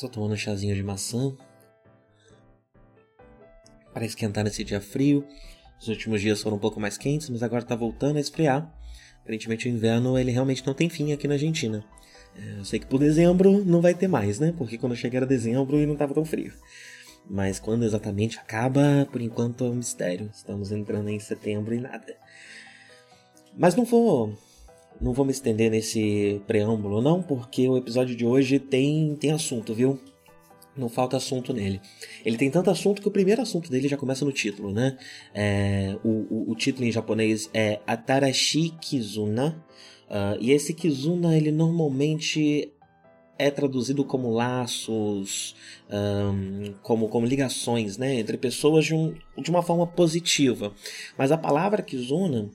estou tomando um chazinho de maçã para esquentar nesse dia frio. Os últimos dias foram um pouco mais quentes, mas agora está voltando a esfriar. Aparentemente o inverno ele realmente não tem fim aqui na Argentina. É, eu sei que por dezembro não vai ter mais, né? Porque quando chegar dezembro e não estava tão frio. Mas quando exatamente acaba, por enquanto é um mistério. Estamos entrando em setembro e nada. Mas não vou não vou me estender nesse preâmbulo não, porque o episódio de hoje tem tem assunto, viu? Não falta assunto nele. Ele tem tanto assunto que o primeiro assunto dele já começa no título, né? É, o, o, o, título em japonês é Atarashi Kizuna. Uh, e esse Kizuna, ele normalmente é traduzido como laços, um, como, como ligações né, entre pessoas de, um, de uma forma positiva. Mas a palavra Kizuna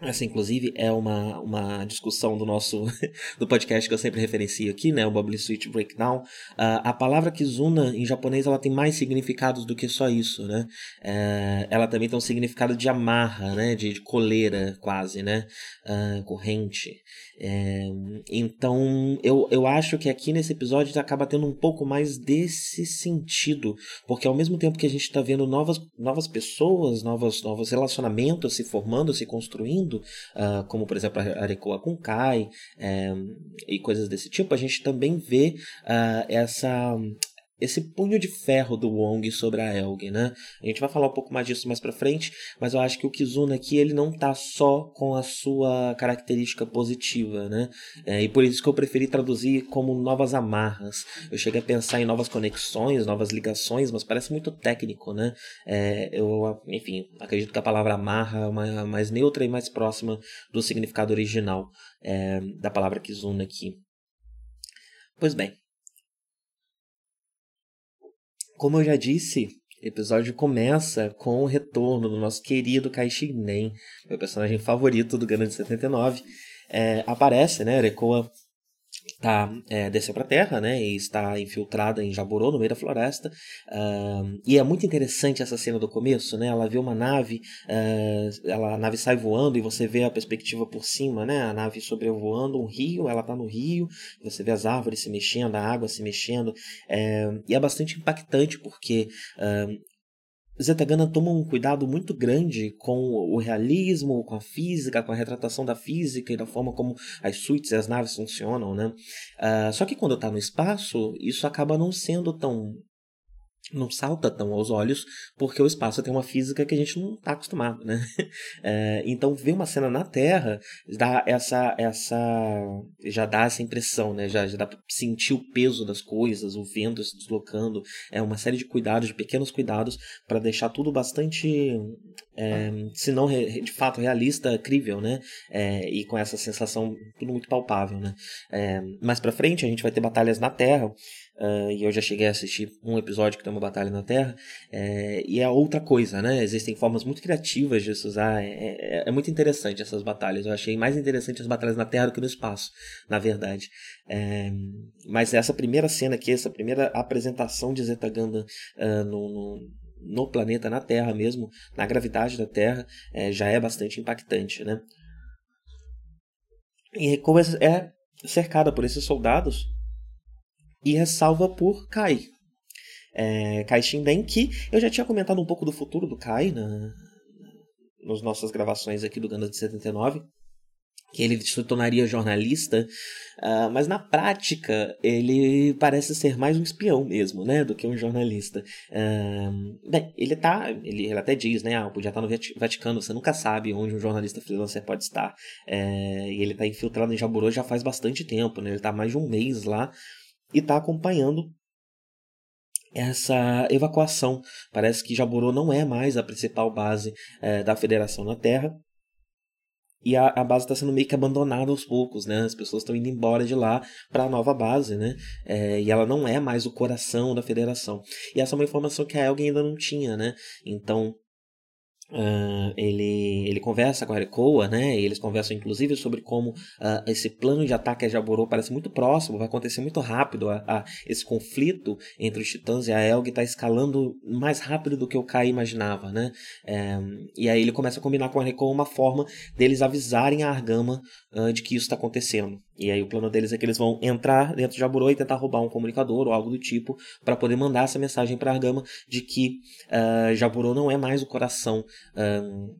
essa, inclusive, é uma, uma discussão do nosso do podcast que eu sempre referencio aqui, né? O Bubbly Switch Breakdown. Uh, a palavra Kizuna, em japonês, ela tem mais significados do que só isso, né? Uh, ela também tem um significado de amarra, né? De, de coleira, quase, né? Uh, corrente. É, então, eu, eu acho que aqui nesse episódio acaba tendo um pouco mais desse sentido, porque ao mesmo tempo que a gente está vendo novas, novas pessoas, novos, novos relacionamentos se formando, se construindo, uh, como por exemplo a Arekoa com é, e coisas desse tipo, a gente também vê uh, essa esse punho de ferro do Wong sobre a Elg, né? A gente vai falar um pouco mais disso mais para frente, mas eu acho que o Kizuna aqui ele não tá só com a sua característica positiva, né? É, e por isso que eu preferi traduzir como novas amarras. Eu cheguei a pensar em novas conexões, novas ligações, mas parece muito técnico, né? É, eu, enfim, acredito que a palavra amarra é mais neutra e mais próxima do significado original é, da palavra Kizuna aqui. Pois bem, como eu já disse, o episódio começa com o retorno do nosso querido Kai Shinen, meu personagem favorito do Gano de 79. É, aparece, né, Rekoa tá, é, desceu para a Terra, né, e está infiltrada em Jaburo, no meio da floresta, uh, e é muito interessante essa cena do começo, né, ela vê uma nave, uh, ela, a nave sai voando e você vê a perspectiva por cima, né, a nave sobrevoando um rio, ela está no rio, você vê as árvores se mexendo, a água se mexendo, é, e é bastante impactante porque uh, Zetagana toma um cuidado muito grande com o realismo, com a física, com a retratação da física e da forma como as suítes e as naves funcionam, né? Uh, só que quando está no espaço, isso acaba não sendo tão não salta tão aos olhos, porque o espaço tem uma física que a gente não está acostumado, né? É, então ver uma cena na Terra dá essa, essa, já dá essa impressão, né? Já, já dá para sentir o peso das coisas, o vento se deslocando, é uma série de cuidados, de pequenos cuidados para deixar tudo bastante, é, se não de fato realista, crível, né? É, e com essa sensação tudo muito palpável, né? É, mais para frente a gente vai ter batalhas na Terra Uh, e eu já cheguei a assistir um episódio que tem uma batalha na Terra, é, e é outra coisa, né? Existem formas muito criativas de se usar, é, é, é, muito interessante essas batalhas. Eu achei mais interessante as batalhas na Terra do que no espaço, na verdade. É, mas essa primeira cena aqui, essa primeira apresentação de Zeta Ganda uh, no, no, no, planeta, na Terra mesmo, na gravidade da Terra, é, já é bastante impactante, né? E como é cercada por esses soldados e é salva por Kai. É, Kai Shinden, que eu já tinha comentado um pouco do futuro do Kai na, nas nossas gravações aqui do Ganda de 79. que ele se tornaria jornalista, uh, mas na prática ele parece ser mais um espião mesmo, né, do que um jornalista. Uh, bem, ele tá, ele, ele, até diz, né, ah, podia estar no Vaticano, você nunca sabe onde um jornalista freelancer pode estar. Uh, e ele está infiltrado em Jaburô já faz bastante tempo, né, ele está mais de um mês lá e está acompanhando essa evacuação. Parece que Jaburô não é mais a principal base eh, da Federação na Terra e a, a base está sendo meio que abandonada aos poucos, né? As pessoas estão indo embora de lá para a nova base, né? É, e ela não é mais o coração da federação. E essa é uma informação que a Elgin ainda não tinha, né? Então, Uh, ele, ele conversa com a Ecoa, né? E eles conversam inclusive sobre como uh, esse plano de ataque a Jaborô parece muito próximo, vai acontecer muito rápido. A, a esse conflito entre os titãs e a Elg está escalando mais rápido do que o Kai imaginava, né? É, e aí ele começa a combinar com a Ecoa uma forma deles avisarem a Argama uh, de que isso está acontecendo. E aí o plano deles é que eles vão entrar dentro de Jaburô e tentar roubar um comunicador ou algo do tipo para poder mandar essa mensagem para Argama de que uh, Jaburô não é mais o coração um,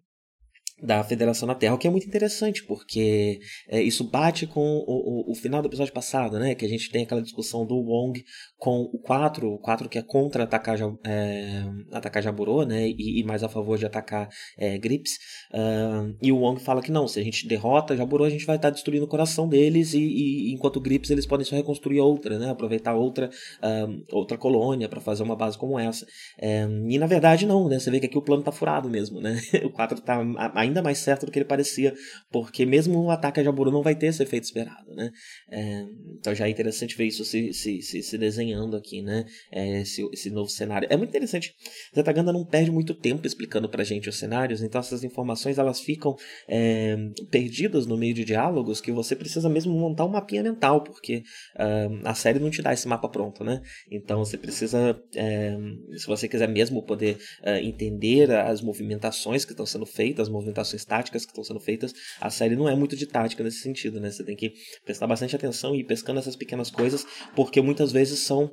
da Federação na Terra, o que é muito interessante, porque é, isso bate com o, o, o, final do episódio passado, né? Que a gente tem aquela discussão do Wong com o 4, o 4 que é contra atacar, é, atacar Jaburo, né? E, e, mais a favor de atacar é, Grips. Uh, e o Wong fala que não, se a gente derrota Jaburo, a gente vai estar destruindo o coração deles, e, e, enquanto Grips eles podem só reconstruir outra, né? Aproveitar outra, uh, outra colônia para fazer uma base como essa. Uh, e na verdade, não, né? Você vê que aqui o plano tá furado mesmo, né? o 4 tá ainda mais certo do que ele parecia, porque mesmo o ataque a Jaburu não vai ter esse efeito esperado, né? É, então já é interessante ver isso se, se, se, se desenhando aqui, né? É, esse, esse novo cenário. É muito interessante. Zetaganda não perde muito tempo explicando pra gente os cenários, então essas informações elas ficam é, perdidas no meio de diálogos que você precisa mesmo montar um mapinha mental, porque uh, a série não te dá esse mapa pronto, né? Então você precisa, é, se você quiser mesmo poder uh, entender as movimentações que estão sendo feitas, as movimentações movimentações táticas que estão sendo feitas, a série não é muito de tática nesse sentido, né? Você tem que prestar bastante atenção e ir pescando essas pequenas coisas, porque muitas vezes são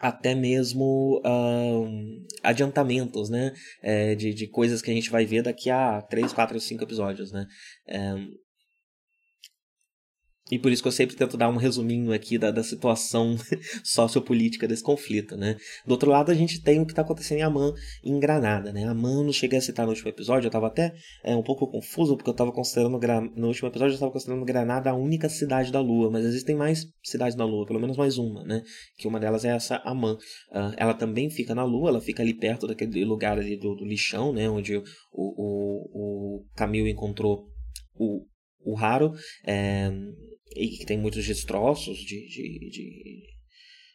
até mesmo adiantamentos, né? É, de, de coisas que a gente vai ver daqui a 3, 4, 5 episódios, né? É, e por isso que eu sempre tento dar um resuminho aqui da, da situação sociopolítica desse conflito, né? Do outro lado, a gente tem o que está acontecendo em Amman, em Granada, né? Amman, não cheguei a citar no último episódio, eu estava até é, um pouco confuso, porque eu estava considerando, no último episódio, eu estava considerando Granada a única cidade da Lua, mas existem mais cidades da Lua, pelo menos mais uma, né? Que uma delas é essa Amman. Uh, ela também fica na Lua, ela fica ali perto daquele lugar ali do, do lixão, né? Onde o, o, o Camil encontrou o, o Haro. É, e que tem muitos destroços de, de, de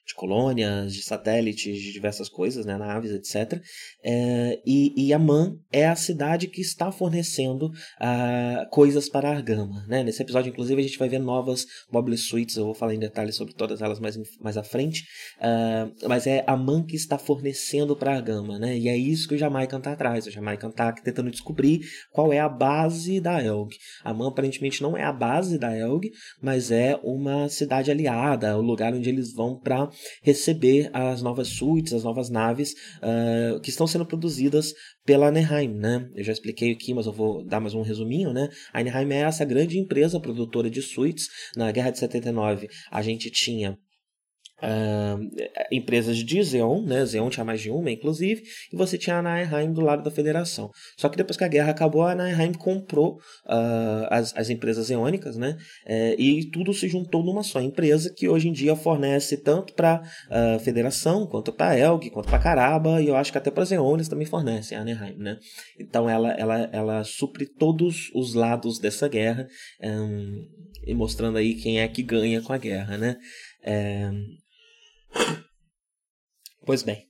de colônias, de satélites, de diversas coisas, né, naves, etc. É, e, e Amman é a cidade que está fornecendo uh, coisas para Argama. Né? Nesse episódio, inclusive, a gente vai ver novas mobile suites, eu vou falar em detalhes sobre todas elas mais, mais à frente, uh, mas é Amman que está fornecendo para Argama, né? e é isso que o Jamaican está atrás. O Jamaican está tentando descobrir qual é a base da Elg. Amman aparentemente não é a base da Elg, mas é uma cidade aliada, o lugar onde eles vão para receber as novas suítes, as novas naves uh, que estão sendo produzidas pela Anaheim, né? Eu já expliquei aqui, mas eu vou dar mais um resuminho, né? A Anaheim é essa grande empresa produtora de suítes. Na Guerra de 79, a gente tinha Uh, empresas de Xeon, né? Xeon tinha mais de uma, inclusive, e você tinha a Anaheim do lado da federação. Só que depois que a guerra acabou, a Anaheim comprou uh, as, as empresas eônicas, né? Uh, e tudo se juntou numa só empresa que hoje em dia fornece tanto para a ah, federação, quanto para Elg, quanto para Caraba, e eu acho que até para as Eônicas também fornecem a Anaheim, né? Então ela, ela, ela supre todos os lados dessa guerra, um, e mostrando aí quem é que ganha com a guerra, né? É, Pois bem,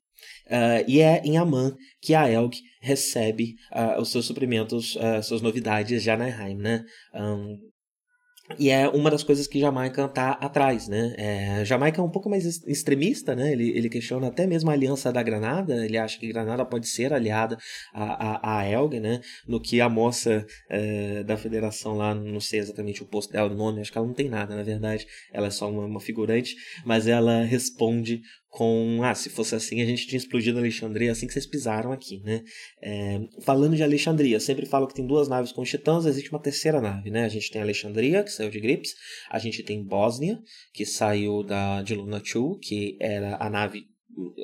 uh, e é em Amman que a Elg recebe uh, os seus suprimentos, uh, suas novidades de Anaheim, né? Um, e é uma das coisas que Jamaica está atrás, né? É, Jamaica é um pouco mais extremista, né? Ele, ele questiona até mesmo a aliança da Granada. Ele acha que Granada pode ser aliada a, a, Elg, né? No que a moça é, da federação lá, não sei exatamente o posto dela, o nome, acho que ela não tem nada, na verdade. Ela é só uma, uma figurante, mas ela responde com ah, se fosse assim a gente tinha explodido Alexandria assim que vocês pisaram aqui, né? É, falando de Alexandria, sempre falo que tem duas naves com titãs, existe uma terceira nave, né? A gente tem Alexandria, que saiu de Grips, a gente tem Bósnia, que saiu da, de Luna 2, que era a nave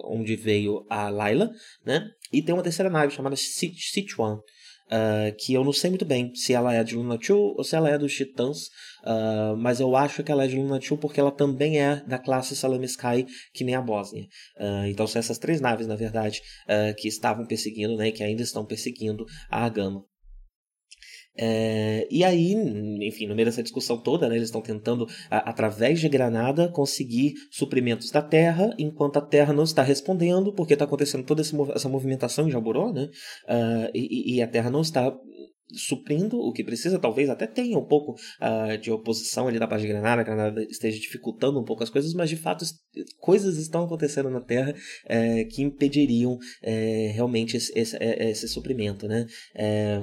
onde veio a Layla, né? E tem uma terceira nave chamada Sichuan, uh, que eu não sei muito bem se ela é de Luna 2 ou se ela é dos Titãs, uh, mas eu acho que ela é de Luna 2 porque ela também é da classe Salame Sky, que nem a Bósnia. Uh, então são essas três naves, na verdade, que estavam perseguindo, né, que ainda estão perseguindo a Agama. É, e aí, enfim, no meio dessa discussão toda, né, eles estão tentando, a, através de Granada, conseguir suprimentos da Terra, enquanto a Terra não está respondendo, porque está acontecendo toda essa movimentação em Jaboró, né? Uh, e, e, a Terra não está suprindo o que precisa, talvez até tenha um pouco uh, de oposição ali da parte de Granada, Granada esteja dificultando um pouco as coisas, mas de fato coisas estão acontecendo na Terra é, que impediriam é, realmente esse, esse, é, esse, suprimento, né? É,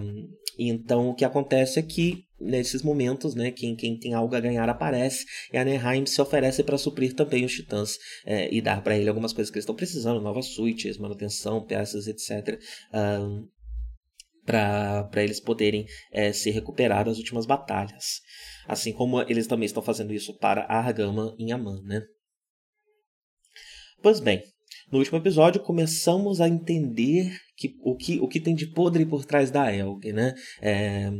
então o que acontece é que nesses momentos, né, quem, quem tem algo a ganhar aparece e a Neheim se oferece para suprir também os titãs e dar para ele algumas coisas que eles estão precisando, novas suítes, manutenção, peças, etc. Um, para eles poderem é, se recuperar das últimas batalhas. Assim como eles também estão fazendo isso para Argama em Aman, né? Pois bem, no último episódio começamos a entender que, o, que, o que tem de podre por trás da ELG, né? É,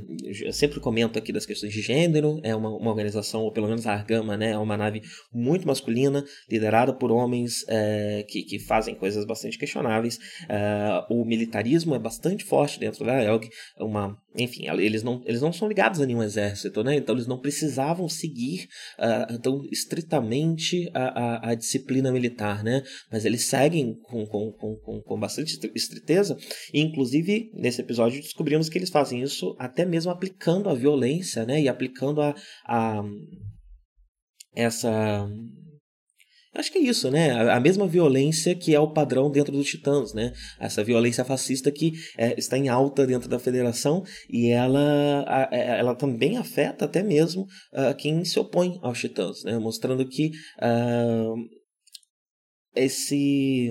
eu sempre comento aqui das questões de gênero, é uma, uma organização, ou pelo menos a Argama, né? É uma nave muito masculina, liderada por homens é, que, que fazem coisas bastante questionáveis. É, o militarismo é bastante forte dentro da ELG, uma, enfim, eles não, eles não são ligados a nenhum exército, né? Então eles não precisavam seguir uh, tão estritamente a, a, a, disciplina militar, né? Mas eles seguem com, com, com, com bastante estriteza e, inclusive, nesse episódio descobrimos que eles fazem isso até mesmo aplicando a violência, né? E aplicando a, a essa Acho que é isso, né? A mesma violência que é o padrão dentro dos Titãs, né? Essa violência fascista que é, está em alta dentro da federação e ela, a, é, ela também afeta até mesmo uh, quem se opõe aos Titãs, né? Mostrando que uh, esse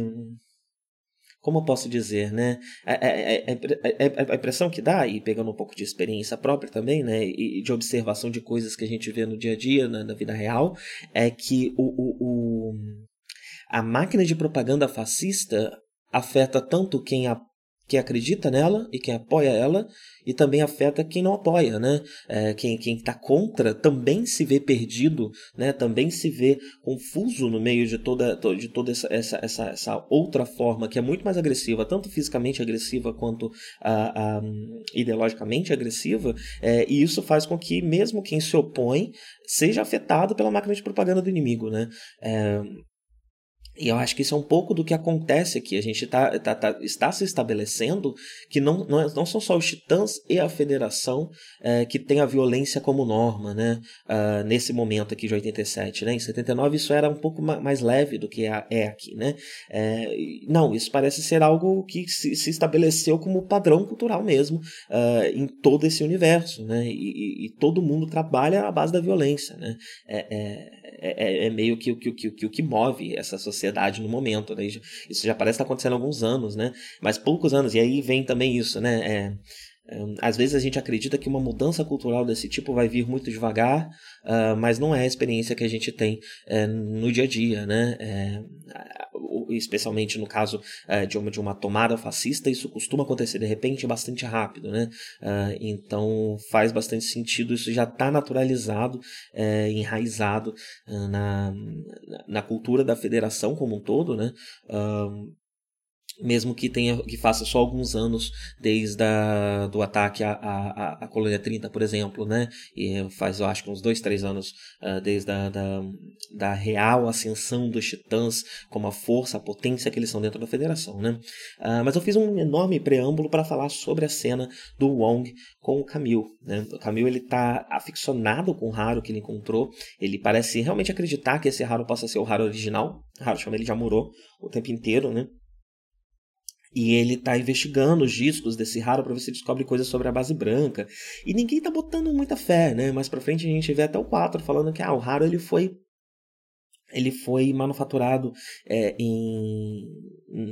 como eu posso dizer, né? A, a, a, a, impressão que dá, e pegando um pouco de experiência própria também, né? E, de observação de coisas que a gente vê no dia a dia, na, na vida real, é que o, o, o, a máquina de propaganda fascista afeta tanto quem a quem acredita nela e quem apoia ela, e também afeta quem não apoia, né? É, quem está contra também se vê perdido, né? Também se vê confuso no meio de toda, de toda essa, essa, essa, essa outra forma que é muito mais agressiva, tanto fisicamente agressiva quanto a, a ideologicamente agressiva, é, e isso faz com que mesmo quem se opõe seja afetado pela máquina de propaganda do inimigo, né? É, e eu acho que isso é um pouco do que acontece aqui. A gente tá, tá, tá está se estabelecendo que não, não, é, não, são só os titãs e a federação é, que tem a violência como norma, né? Uh, nesse momento aqui de 87, né? Em 79 isso era um pouco mais leve do que é aqui, né? É, não, isso parece ser algo que se, se estabeleceu como padrão cultural mesmo uh, em todo esse universo, né? E, e, e, todo mundo trabalha à base da violência, né? É, é, é, é meio que o que, que, que, que move essa sociedade sociedade no momento. Né? Isso já parece estar acontecendo há alguns anos, né? Mas poucos anos. E aí vem também isso, né? É, às vezes a gente acredita que uma mudança cultural desse tipo vai vir muito devagar, uh, mas não é a experiência que a gente tem uh, no dia a dia, né? É, especialmente no caso uh, de, uma, tomada fascista, isso costuma acontecer de repente bastante rápido, né? Ah, então faz bastante sentido, isso já está naturalizado, enraizado na, na cultura da federação como um todo, né? Mesmo que tenha que faça só alguns anos desde a, do ataque à, à, à colônia 30, por exemplo, né? E faz, eu acho que uns dois, três anos uh, desde a da, da real ascensão dos titãs como a força, a potência que eles são dentro da federação, né? Uh, mas eu fiz um enorme preâmbulo para falar sobre a cena do Wong com o Camille, né? O Camille ele tá aficionado com o Haru que ele encontrou, ele parece realmente acreditar que esse Haru possa ser o Haru original, o Haru chama ele já morou o tempo inteiro, né? E ele tá investigando os discos desse raro para ver se descobre coisas sobre a base branca. E ninguém tá botando muita fé, né? Mais pra frente a gente vê até o 4 falando que ah, o raro ele foi ele foi manufaturado é, em,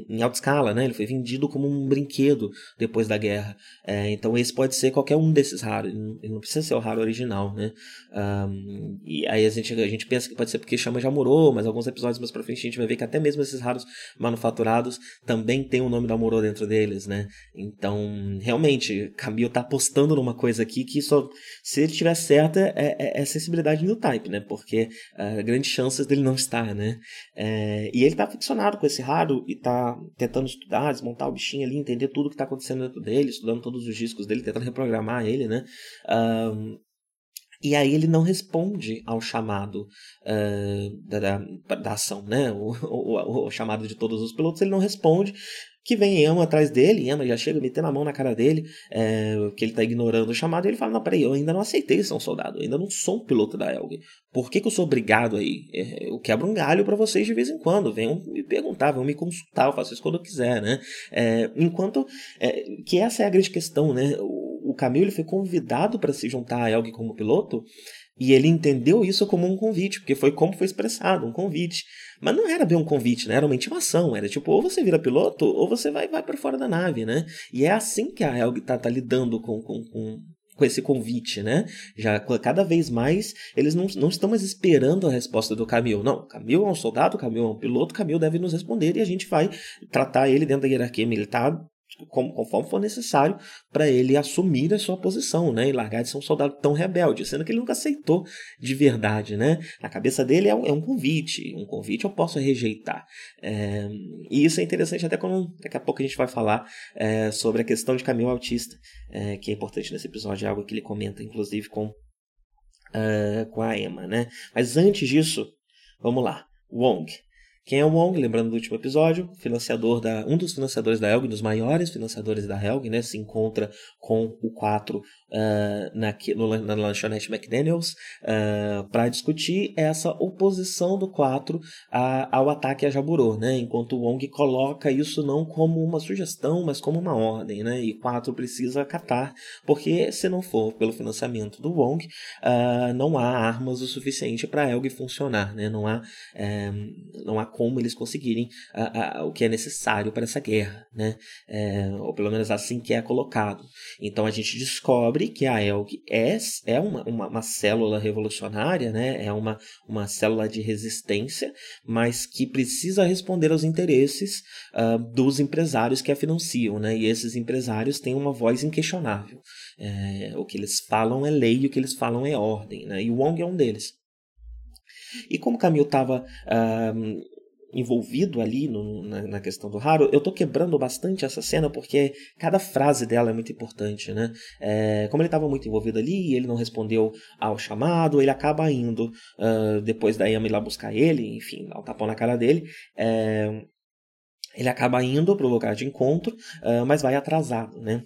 em alta escala, né? Ele foi vendido como um brinquedo depois da guerra. É, então esse pode ser qualquer um desses raros. Ele não precisa ser o raro original, né? Um, e aí a gente, a gente pensa que pode ser porque chama de Amorô, mas alguns episódios mais pra frente a gente vai ver que até mesmo esses raros manufaturados também tem o nome do Amorô dentro deles, né? Então, realmente, Camille tá apostando numa coisa aqui que só, se ele tiver certa, é, é, é sensibilidade no type, né? Porque uh, grandes chances dele não estar, né? É, e ele tá ficcionado com esse raro e tá tentando estudar, desmontar o bichinho ali, entender tudo que tá acontecendo dentro dele, estudando todos os discos dele, tentando reprogramar ele, né? Um, e aí ele não responde ao chamado uh, da, da, da, ação, né? O, o, o, chamado de todos os pilotos, ele não responde que vem Emma atrás dele, Emma já chega metendo a mão na cara dele, é, que ele tá ignorando o chamado, e ele fala, não, peraí, eu ainda não aceitei ser um soldado, eu ainda não sou um piloto da Elg, por que, que eu sou obrigado aí? É, eu quebro um galho para vocês de vez em quando, venham me perguntar, venham me consultar, eu faço isso quando eu quiser, né? É, enquanto, é, que essa é a grande questão, né? O, o foi convidado para se juntar a Elg como piloto, e ele entendeu isso como um convite, porque foi como foi expressado, um convite. Mas não era bem um convite, né? Era uma intimação. Era tipo, ou você vira piloto, ou você vai, vai para fora da nave, né? E é assim que a Helg tá, tá lidando com, com, com, com esse convite, né? Já cada vez mais eles não, não estão mais esperando a resposta do Camil. Não, Camil é um soldado, Camil é um piloto, Camil deve nos responder e a gente vai tratar ele dentro da hierarquia militar conforme for necessário para ele assumir a sua posição, né, e largar de ser um soldado tão rebelde, sendo que ele nunca aceitou de verdade, né? Na cabeça dele é um, é um convite, um convite eu posso rejeitar. É, e isso é interessante até quando daqui a pouco a gente vai falar é, sobre a questão de caminho autista, é, que é importante nesse episódio, é algo que ele comenta, inclusive com uh, com a Emma, né? Mas antes disso, vamos lá, Wong. É o Wong? Lembrando do último episódio, financiador da, um dos financiadores da Helg, dos maiores financiadores da Helg, né? Se encontra com o 4 uh, na, no, na lanchonete McDaniels uh, ah, para discutir essa oposição do 4 a, ao ataque a Jaburo, né? Enquanto o Wong coloca isso não como uma sugestão, mas como uma ordem, né? E 4 precisa acatar, porque se não for pelo financiamento do Wong, uh, não há armas o suficiente para a Helg funcionar, né? Não há, eh, não há como eles conseguirem a, a, o que é necessário para essa guerra, né? É, ou pelo menos assim que é colocado. Então a gente descobre que a ELG é, é uma, uma, uma célula revolucionária, né? É uma, uma célula de resistência, mas que precisa responder aos interesses uh, dos empresários que a financiam, né? E esses empresários têm uma voz inquestionável. É, o que eles falam é lei o que eles falam é ordem, né? E o Wong é um deles. E como Camille estava uh, envolvido ali no, na, na, questão do Haru, eu tô quebrando bastante essa cena porque cada frase dela é muito importante, né? É, como ele estava muito envolvido ali, ele não respondeu ao chamado, ele acaba indo uh, depois da Yami lá buscar ele, enfim, dar um tapão na cara dele. É, ele acaba indo para o lugar de encontro, uh, mas vai atrasado, né?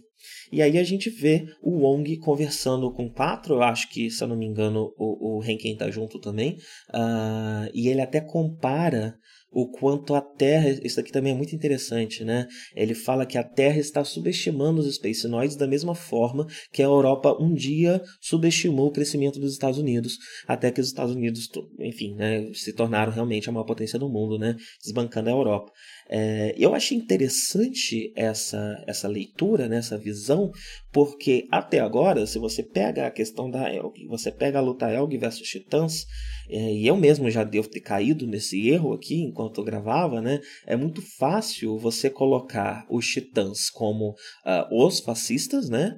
E aí a gente vê o Wong conversando com quatro, eu acho que, se eu não me engano, o, o Henken tá junto também, uh, e ele até compara o quanto a Terra, isso aqui também é muito interessante, né? Ele fala que a Terra está subestimando os Spacenoids da mesma forma que a Europa um dia subestimou o crescimento dos Estados Unidos, até que os Estados Unidos, enfim, né, se tornaram realmente a maior potência do mundo, né? Desbancando a Europa. É, eu achei interessante essa, essa leitura, né, essa visão, porque até agora, se você pega a questão da Elg, você pega a luta Elg versus Titãs, é, e eu mesmo já devo ter caído nesse erro aqui enquanto eu gravava, né? É muito fácil você colocar os Titãs como uh, os fascistas, né?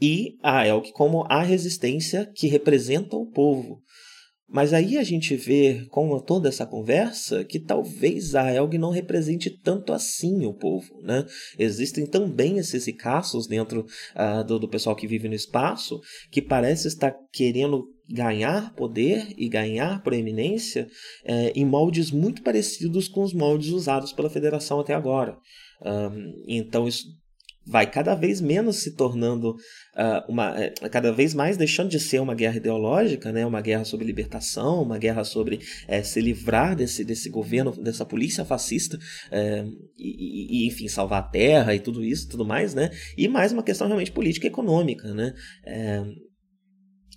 E a Elk como a resistência que representa o povo. Mas aí a gente vê, com toda essa conversa, que talvez a Elg não represente tanto assim o povo. Né? Existem também esses ricaços dentro uh, do, do pessoal que vive no espaço que parece estar querendo ganhar poder e ganhar proeminência eh, em moldes muito parecidos com os moldes usados pela federação até agora. Então isso vai cada vez menos se tornando uh, uma uh, cada vez mais deixando de ser uma guerra ideológica né? Uma guerra sobre libertação uma guerra sobre uh, se livrar desse desse governo dessa polícia fascista eh, e, e, enfim salvar a terra e tudo isso tudo mais né? E mais uma questão realmente política e econômica né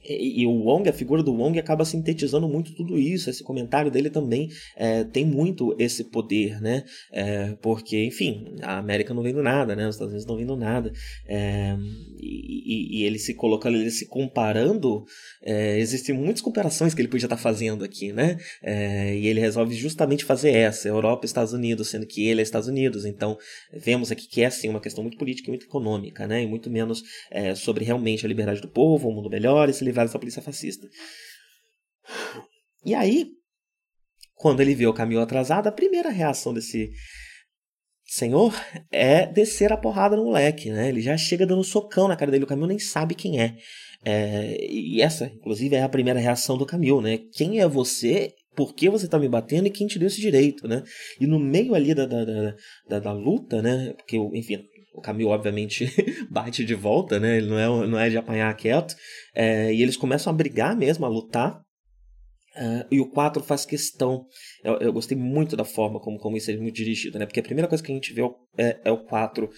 e, o Wong, a figura do Wong acaba sintetizando muito tudo isso. Esse comentário dele também é, tem muito esse poder, né? É, porque, enfim, a América não vendo nada, né? Os Estados Unidos não vendo nada. É, e, e, ele se colocando, ele se comparando. É, existem muitas comparações que ele podia estar fazendo aqui, né? É, e ele resolve justamente fazer essa: Europa e Estados Unidos, sendo que ele é Estados Unidos. Então, vemos aqui que é, sim, uma questão muito política e muito econômica, né? E muito menos é, sobre realmente a liberdade do povo, um mundo melhor e se livrar dessa polícia fascista. E aí, quando ele vê o caminho atrasado, a primeira reação desse senhor é descer a porrada no moleque, né? Ele já chega dando socão na cara dele, o Camil nem sabe quem é. é. E essa, inclusive, é a primeira reação do Camil, né? Quem é você? Por que você tá me batendo e quem te deu esse direito, né? E no meio ali da, da, da, da, da luta, né? Porque, enfim, o Camil, obviamente, bate de volta, né? Ele não é, não é de apanhar quieto. É, e eles começam a brigar mesmo, a lutar. Uh, e o 4 faz questão. Eu, eu, gostei muito da forma como, como isso é muito dirigido, né? Porque a primeira coisa que a gente vê é, é o 4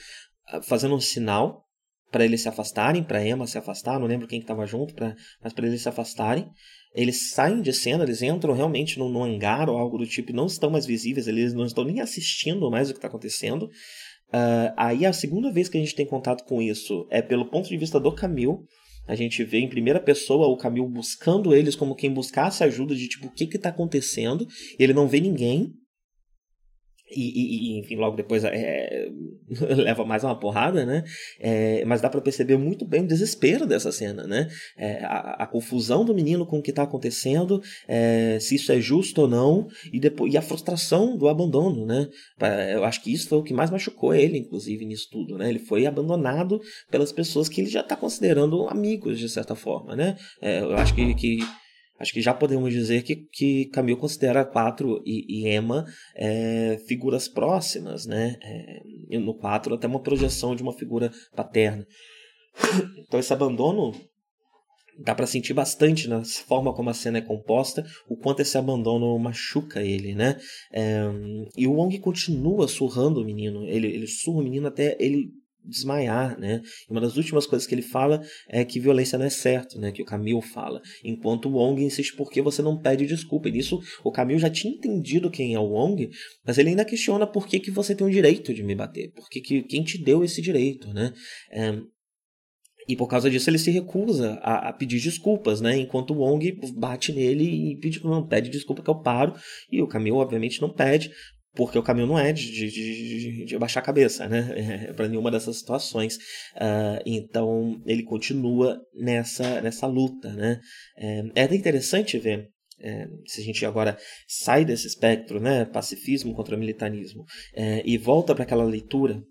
é fazendo um sinal para eles se afastarem, para Emma se afastar, não lembro quem estava junto, pra, mas para eles se afastarem. Eles saem de cena, eles entram realmente no, no hangar ou algo do tipo, não estão mais visíveis, eles não estão nem assistindo mais o que está acontecendo. Uh, aí a segunda vez que a gente tem contato com isso é pelo ponto de vista do Camil. A gente vê em primeira pessoa o Camil buscando eles como quem buscasse ajuda de tipo o que está acontecendo. Ele não vê ninguém. E, e, enfim, logo depois é, leva mais uma porrada, né? É, mas dá para perceber muito bem o desespero dessa cena, né? É, a, a, confusão do menino com o que está acontecendo, é, se isso é justo ou não, e, depois, e a frustração do abandono, né? Eu acho que isso foi o que mais machucou ele, inclusive, nisso tudo, né? Ele foi abandonado pelas pessoas que ele já está considerando amigos, de certa forma, né? É, eu acho que, que acho que já podemos dizer que, que Camille considera Quatro e, e Emma é, figuras próximas, né? É, no Quatro até uma projeção de uma figura paterna. Então esse abandono dá para sentir bastante na forma como a cena é composta, o quanto esse abandono machuca ele, né? É, e o Wong continua surrando o menino, ele, ele surra o menino até ele desmaiar, né? Uma das últimas coisas que ele fala é que violência não é certo, né? Que o Camil fala. Enquanto o Wong insiste por que você não pede desculpa. E nisso o Camil já tinha entendido quem é o Wong, mas ele ainda questiona por que, que você tem o direito de me bater. Por que, que quem te deu esse direito, né? É, e por causa disso ele se recusa a, a, pedir desculpas, né? Enquanto o Wong bate nele e pede, não, pede desculpa que eu paro. E o Camil, obviamente, não pede, porque o caminho não é de, de, de, de baixar a cabeça, né? É para nenhuma dessas situações. Uh, então ele continua nessa, nessa luta, né? É, é interessante ver é, se a gente agora sai desse espectro, né, pacifismo contra militarismo, é, e volta para aquela leitura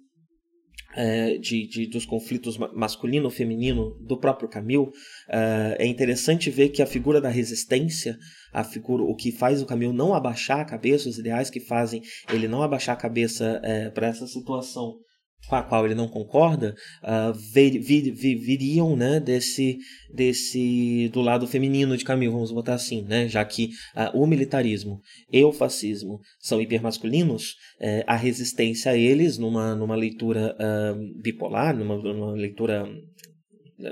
é, de, de, dos conflitos masculino-feminino do próprio Camil, é, é interessante ver que a figura da resistência, a figura, o que faz o Camil não abaixar a cabeça, os ideais que fazem ele não abaixar a cabeça é, para essa situação com a qual ele não concorda uh, vir, vir, vir, viriam né, desse, desse do lado feminino de Camille, vamos botar assim, né, já que uh, o militarismo e o fascismo são hipermasculinos, uh, a resistência a eles numa, numa leitura ah, bipolar, numa, numa leitura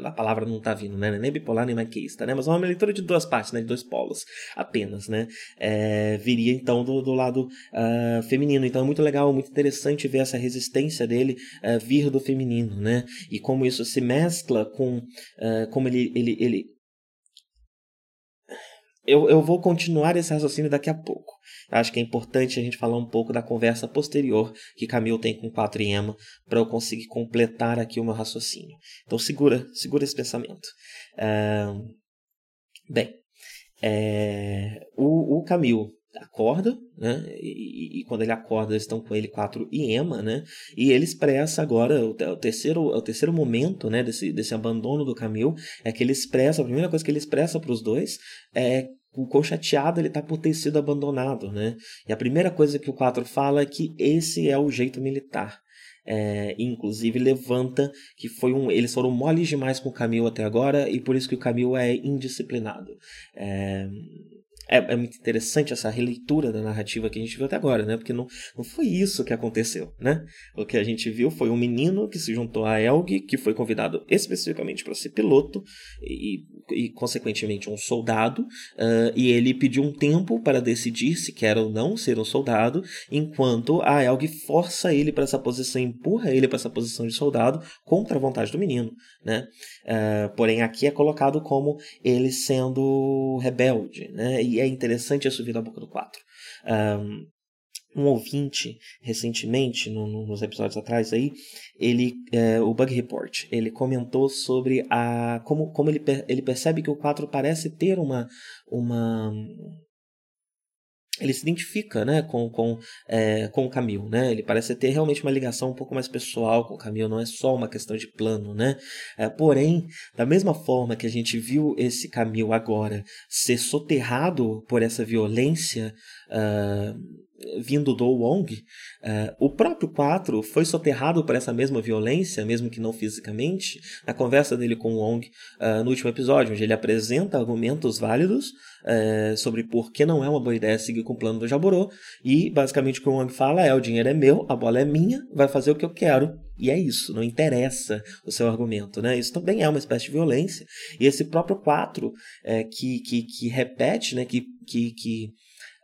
a palavra não está vindo, né? Nem bipolar nem maquista, né? Mas é uma leitura de duas partes, né? De dois polos apenas, né? É, viria então do, do lado uh, feminino. Então é muito legal, muito interessante ver essa resistência dele uh, vir do feminino, né? E como isso se mescla com uh, como ele, ele, ele eu, eu vou continuar esse raciocínio daqui a pouco. Acho que é importante a gente falar um pouco da conversa posterior que Camilo tem com 4 e Emma para eu conseguir completar aqui o meu raciocínio. Então segura, segura esse pensamento. bem, é, o, o Camilo acorda, né? E, e, quando ele acorda, eles estão com ele quatro e Emma, né? E ele expressa agora o, o terceiro, o terceiro momento, né? Desse, desse abandono do Camil é que ele expressa a primeira coisa que ele expressa para os dois é o quão chateado ele está por ter sido abandonado, né? E a primeira coisa que o 4 fala é que esse é o jeito militar. É, inclusive levanta que foi um, eles foram moles demais com o Camil até agora e por isso que o Camil é indisciplinado. É, é, é, muito interessante essa releitura da narrativa que a gente viu até agora, né? Porque não, não foi isso que aconteceu, né? O que a gente viu foi um menino que se juntou a Elg, que foi convidado especificamente para ser piloto e, e, consequentemente, um soldado, uh, e ele pediu um tempo para decidir se quer ou não ser um soldado, enquanto a Elg força ele para essa posição, empurra ele para essa posição de soldado contra a vontade do menino, né? Uh, porém, aqui é colocado como ele sendo rebelde, né? E é interessante isso vir da boca do 4. Um, um ouvinte recentemente, no, no, nos episódios atrás aí, ele, é, o Bug Report, ele comentou sobre a como, como ele, ele percebe que o 4 parece ter uma, uma ele se identifica né, com, com, é, com o Camil, né? Ele parece ter realmente uma ligação um pouco mais pessoal com o Camil, não é só uma questão de plano, né? É, porém, da mesma forma que a gente viu esse Camil agora ser soterrado por essa violência uh, vindo do Wong, uh, o próprio 4 foi soterrado por essa mesma violência, mesmo que não fisicamente, na conversa dele com o Wong uh, no último episódio, onde ele apresenta argumentos válidos é, sobre por que não é uma boa ideia seguir com o plano do Jaburo. E basicamente o que o Wang fala é: o dinheiro é meu, a bola é minha, vai fazer o que eu quero. E é isso, não interessa o seu argumento, né? Isso também é uma espécie de violência. E esse próprio 4 é, que, que, que repete, né? Que, que, que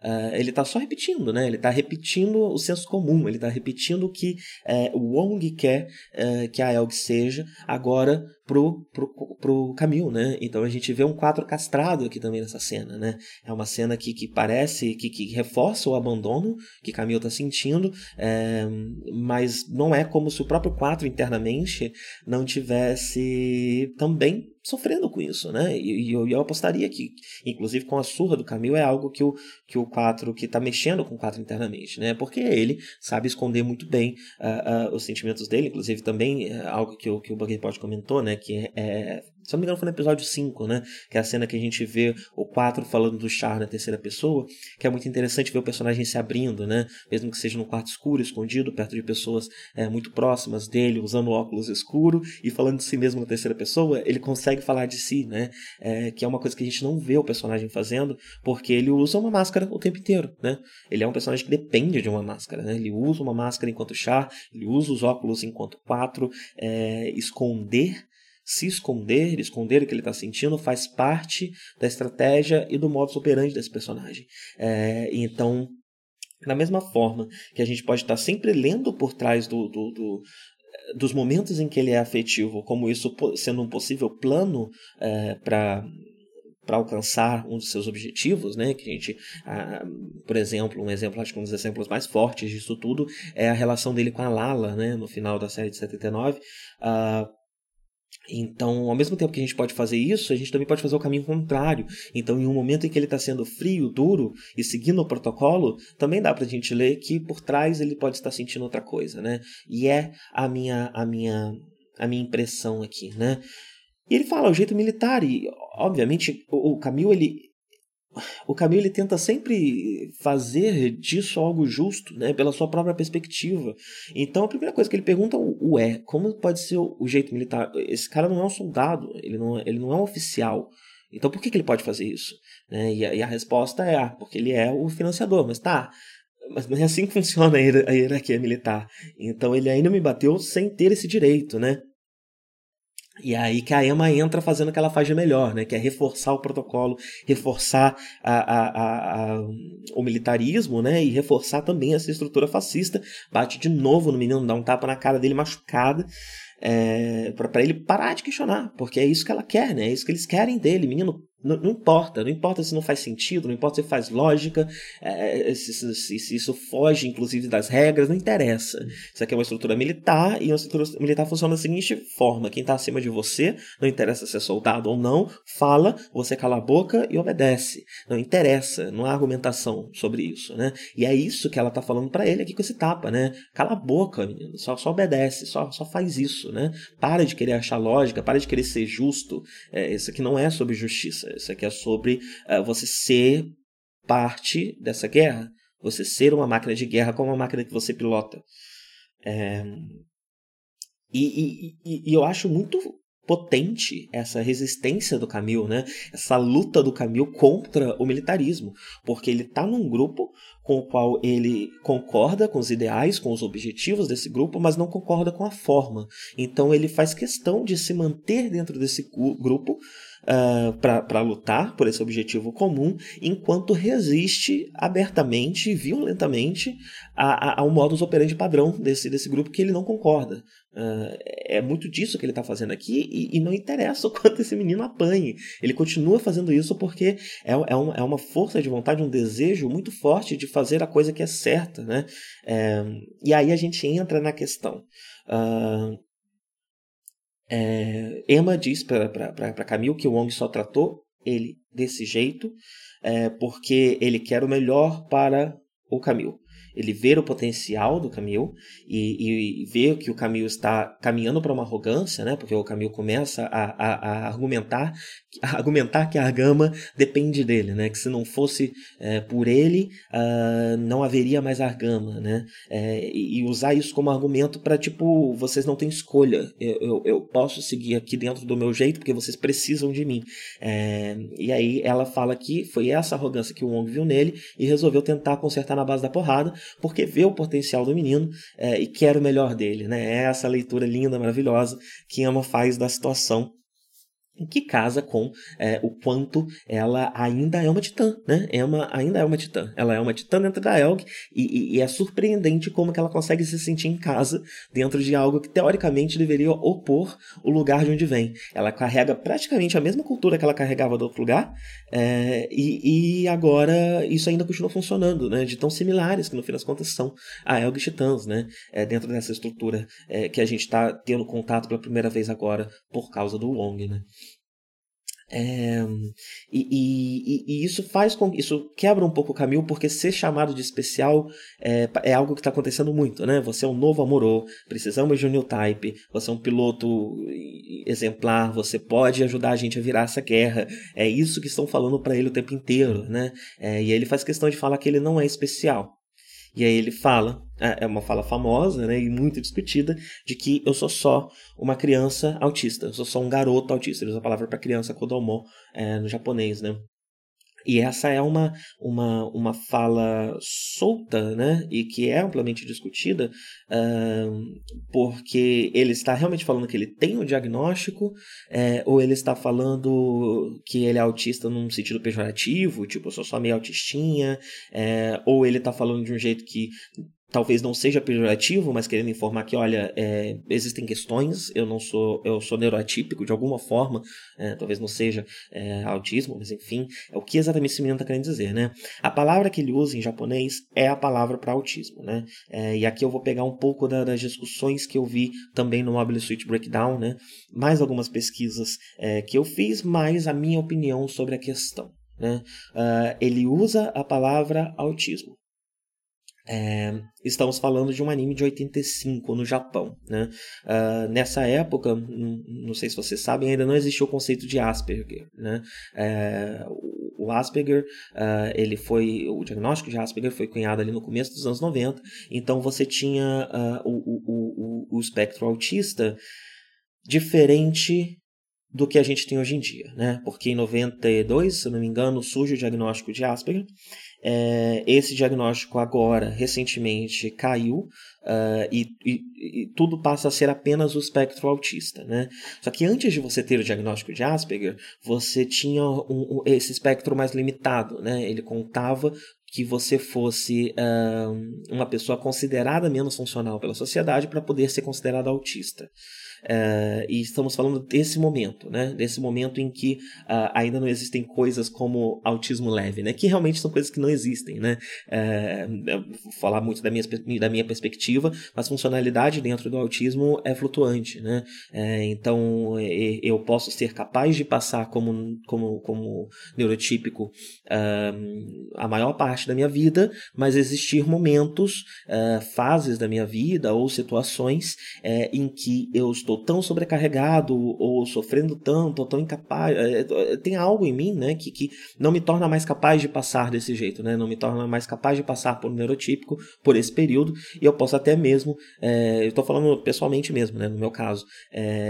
Uh, ele está só repetindo, né? Ele está repetindo o senso comum, ele está repetindo o que uh, o Wong quer uh, que a Elg seja agora pro, pro, pro Camil, né? Então a gente vê um quadro castrado aqui também nessa cena, né? É uma cena que, que parece, que, que reforça o abandono que Camil está sentindo, é, mas não é como se o próprio quadro internamente não tivesse também sofrendo com isso, né? E, eu, eu, apostaria que, inclusive com a surra do Camil, é algo que o, que o 4 que está mexendo com o 4 internamente, né? Porque ele sabe esconder muito bem uh, uh, os sentimentos dele, inclusive também uh, algo que o, que o Buggy Pod comentou, né? Que é, é se não me engano, foi no episódio 5, né? Que é a cena que a gente vê o 4 falando do Char na terceira pessoa, que é muito interessante ver o personagem se abrindo, né? Mesmo que seja num quarto escuro, escondido, perto de pessoas é, muito próximas dele, usando óculos escuro e falando de si mesmo na terceira pessoa, ele consegue falar de si, né? É, que é uma coisa que a gente não vê o personagem fazendo, porque ele usa uma máscara o tempo inteiro, né? Ele é um personagem que depende de uma máscara, né? Ele usa uma máscara enquanto Char, ele usa os óculos enquanto 4, é, esconder se esconder, esconder o que ele está sentindo, faz parte da estratégia e do modus operandi desse personagem. É, então, da mesma forma que a gente pode estar sempre lendo por trás do, do, do dos momentos em que ele é afetivo, como isso sendo um possível plano é, para para alcançar um dos seus objetivos, né? Que a gente, ah, por exemplo, um exemplo, acho que um dos exemplos mais fortes disso tudo é a relação dele com a Lala, né? No final da série de 79. Ah, então, ao mesmo tempo que a gente pode fazer isso, a gente também pode fazer o caminho contrário. Então, em um momento em que ele está sendo frio, duro e seguindo o protocolo, também dá para a gente ler que por trás ele pode estar sentindo outra coisa, né? E é a minha, a minha, a minha impressão aqui, né? E ele fala o jeito militar e, obviamente, o, o Camil ele o Camilo ele tenta sempre fazer disso algo justo, né, pela sua própria perspectiva. Então a primeira coisa que ele pergunta o é, como pode ser o jeito militar? Esse cara não é um soldado, ele não, ele não é um oficial. Então por que, que ele pode fazer isso? Né? E, a, e a resposta é, ah, porque ele é o financiador. Mas tá, mas não é assim que funciona a hierarquia militar. Então ele ainda me bateu sem ter esse direito, né? E aí que a Emma entra fazendo o que ela faz de melhor, né? Que é reforçar o protocolo, reforçar a, a, a, o militarismo, né? E reforçar também essa estrutura fascista. Bate de novo no menino, dá um tapa na cara dele machucada. É, para ele parar de questionar, porque é isso que ela quer, né? É isso que eles querem dele. Menino, não, não, importa, não importa se não faz sentido, não importa se faz lógica, é, se, se, se, isso foge, inclusive, das regras, não interessa. Isso aqui é uma estrutura militar e uma estrutura militar funciona da seguinte forma: quem está acima de você, não interessa se é soldado ou não, fala, você cala a boca e obedece. Não interessa, não há argumentação sobre isso, né? E é isso que ela está falando para ele aqui com esse tapa, né? Cala a boca, menino, só, só obedece, só, só faz isso, né? Para de querer achar lógica, para de querer ser justo. É, isso aqui não é sobre justiça isso aqui é sobre uh, você ser parte dessa guerra. Você ser uma máquina de guerra como uma máquina que você pilota. É... E, e, e, eu acho muito potente essa resistência do Camil, né? Essa luta do Camil contra o militarismo, porque ele está num grupo com o qual ele concorda com os ideais, com os objetivos desse grupo, mas não concorda com a forma. Então ele faz questão de se manter dentro desse grupo uh, ah, para lutar por esse objetivo comum, enquanto resiste abertamente e violentamente ao modus operandi padrão desse, desse grupo que ele não concorda. Uh, é muito disso que ele está fazendo aqui e, e, não interessa o quanto esse menino apanhe. Ele continua fazendo isso porque é, é, uma, é uma força de vontade, um desejo muito forte de fazer a coisa que é certa. Né? É, e aí a gente entra na questão. Uh, é, Emma diz para Camille que o Wong só tratou ele desse jeito é, porque ele quer o melhor para o Camille ele ver o potencial do Camil e, e ver que o Camil está caminhando para uma arrogância, né? Porque o Camil começa a, a, a argumentar, argumentar que a Argama depende dele, né? Que se não fosse é, por ele, uh, não haveria mais Argama, né? É, e, usar isso como argumento para tipo, vocês não têm escolha. Eu, eu, eu, posso seguir aqui dentro do meu jeito porque vocês precisam de mim. É, e aí ela fala que foi essa arrogância que o Wong viu nele e resolveu tentar consertar na base da porrada porque vê o potencial do menino é, e quer o melhor dele. Né? É essa leitura linda, maravilhosa que Ama faz da situação que casa com é, o quanto ela ainda é uma titã, né? Emma ainda é uma titã. Ela é uma titã dentro da Elg e, e, e, é surpreendente como que ela consegue se sentir em casa dentro de algo que teoricamente deveria opor o lugar de onde vem. Ela carrega praticamente a mesma cultura que ela carregava do outro lugar é, e, e, agora isso ainda continua funcionando, né? De tão similares que no fim das contas são a Elg Titãs, né? É, dentro dessa estrutura é, que a gente está tendo contato pela primeira vez agora por causa do Wong, né? É, e, e, e, isso faz com isso quebra um pouco o caminho, porque ser chamado de especial é, é algo que está acontecendo muito, né? Você é um novo amorô, precisamos de um new type, você é um piloto exemplar, você pode ajudar a gente a virar essa guerra. É isso que estão falando para ele o tempo inteiro, né? É, e ele faz questão de falar que ele não é especial. E aí ele fala, é, é uma fala famosa né, e muito discutida, de que eu sou só uma criança autista, eu sou só um garoto autista. Ele usa a palavra para criança kodomo é, no japonês, né? E essa é uma, uma, uma fala solta, né? E que é amplamente discutida, uh, porque ele está realmente falando que ele tem um diagnóstico, é, ou ele está falando que ele é autista num sentido pejorativo, tipo, eu sou só meio autistinha, é, ou ele está falando de um jeito que talvez não seja pejorativo, mas querendo informar que, olha, é, existem questões, eu não sou, eu sou neuroatípico de alguma forma, é, talvez não seja é, autismo, mas enfim, é o que exatamente esse menino está querendo dizer, né? A palavra que ele usa em japonês é a palavra para autismo, né? É, e aqui eu vou pegar um pouco da, das discussões que eu vi também no Mobile Suite Breakdown, né? Mais algumas pesquisas é, que eu fiz, mais a minha opinião sobre a questão. Né? Uh, ele usa a palavra autismo. É, estamos falando de um anime de 85 no Japão. Né? Uh, nessa época, não sei se vocês sabem, ainda não existia o conceito de Asperger. Né? É, o Asperger, uh, ele foi o diagnóstico de Asperger foi cunhado ali no começo dos anos 90. Então você tinha uh, o, o, o, o espectro autista diferente do que a gente tem hoje em dia, né? Porque em 92, se não me engano, surge o diagnóstico de Asperger é, esse diagnóstico agora, recentemente, caiu uh, e, e, e, tudo passa a ser apenas o espectro autista. Né? Só que antes de você ter o diagnóstico de Asperger, você tinha um, um, esse espectro mais limitado. Né? Ele contava que você fosse uh, uma pessoa considerada menos funcional pela sociedade para poder ser considerado autista. Uh, e estamos falando desse momento, né? Desse momento em que uh, ainda não existem coisas como autismo leve, né? Que realmente são coisas que não existem, né? Uh, vou falar muito da minha, da minha perspectiva, mas funcionalidade dentro do autismo é flutuante, né? então eu posso ser capaz de passar como, como, como neurotípico a maior parte da minha vida, mas existir momentos, fases da minha vida ou situações uh, em que eu estou tão sobrecarregado ou sofrendo tanto, ou tão incapaz, uh, tem algo em mim, né, que, que não me torna mais capaz de passar desse jeito, né, não me torna mais capaz de passar por um neurotípico por esse período e eu posso até mesmo, eu estou falando pessoalmente mesmo, né, no meu caso,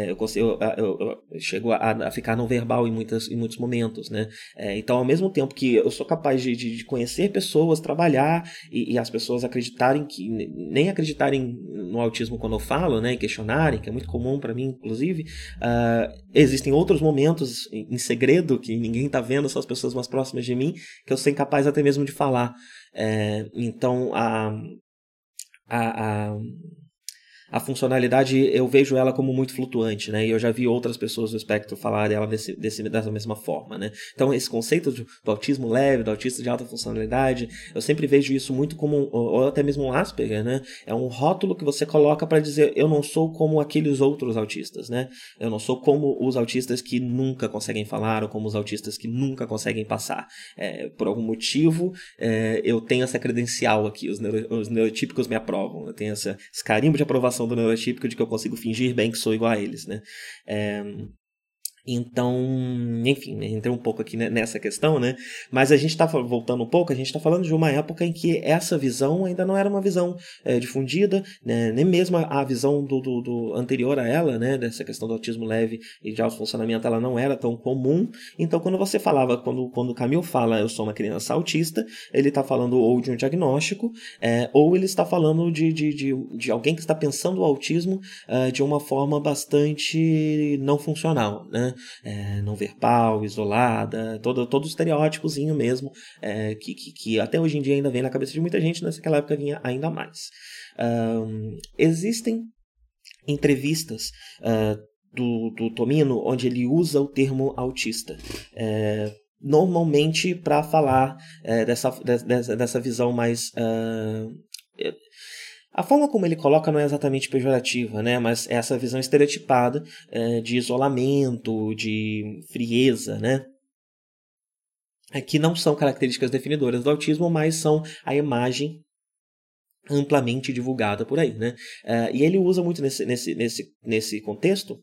eu, consigo, eu, eu, eu chego a, a, ficar não verbal em, muitas, em muitos momentos, né, então ao mesmo tempo que eu sou capaz de, de, de conhecer pessoas, trabalhar e, e, as pessoas acreditarem que nem acreditarem no autismo quando eu falo, né, e questionarem, que é muito comum para mim, inclusive, uh, existem outros momentos em, segredo que ninguém está vendo, só as pessoas mais próximas de mim, que eu sou incapaz até mesmo de falar. É, então a, a, a a funcionalidade eu vejo ela como muito flutuante, né? E eu já vi outras pessoas do espectro falar dela desse, desse, dessa mesma forma, né? Então esse conceito do, do, autismo leve, do autista de alta funcionalidade, eu sempre vejo isso muito como, ou até mesmo um Asperger, né? É um rótulo que você coloca para dizer eu não sou como aqueles outros autistas, né? Eu não sou como os autistas que nunca conseguem falar ou como os autistas que nunca conseguem passar. É, por algum motivo, é, eu tenho essa credencial aqui, os, neuro, os neurotípicos me aprovam, eu tenho essa, esse carimbo de aprovação do neurotípico de que eu consigo fingir bem que sou igual a eles, né? É, então, enfim, entrei um pouco aqui nessa questão, né? Mas a gente está voltando um pouco, a gente está falando de uma época em que essa visão ainda não era uma visão é, difundida, né? nem mesmo a visão do, do, do, anterior a ela, né? Dessa questão do autismo leve e de alto funcionamento, ela não era tão comum. Então, quando você falava, quando, quando o Camil fala eu sou uma criança autista, ele está falando ou de um diagnóstico, é, ou ele está falando de, de, de, de, alguém que está pensando o autismo é, de uma forma bastante não funcional, né? É, não verbal, isolada, todo, todo estereótipozinho mesmo, é, que, que, que, até hoje em dia ainda vem na cabeça de muita gente, naquela época vinha ainda mais. Um, existem entrevistas uh, do, do Tomino onde ele usa o termo autista. É, normalmente para falar é, dessa, dessa, dessa visão mais uh, a forma como ele coloca não é exatamente pejorativa, né? mas é essa visão estereotipada é, de isolamento, de frieza, né? É, que não são características definidoras do autismo, mas são a imagem amplamente divulgada por aí. Né? É, e ele usa muito nesse, nesse, nesse, nesse contexto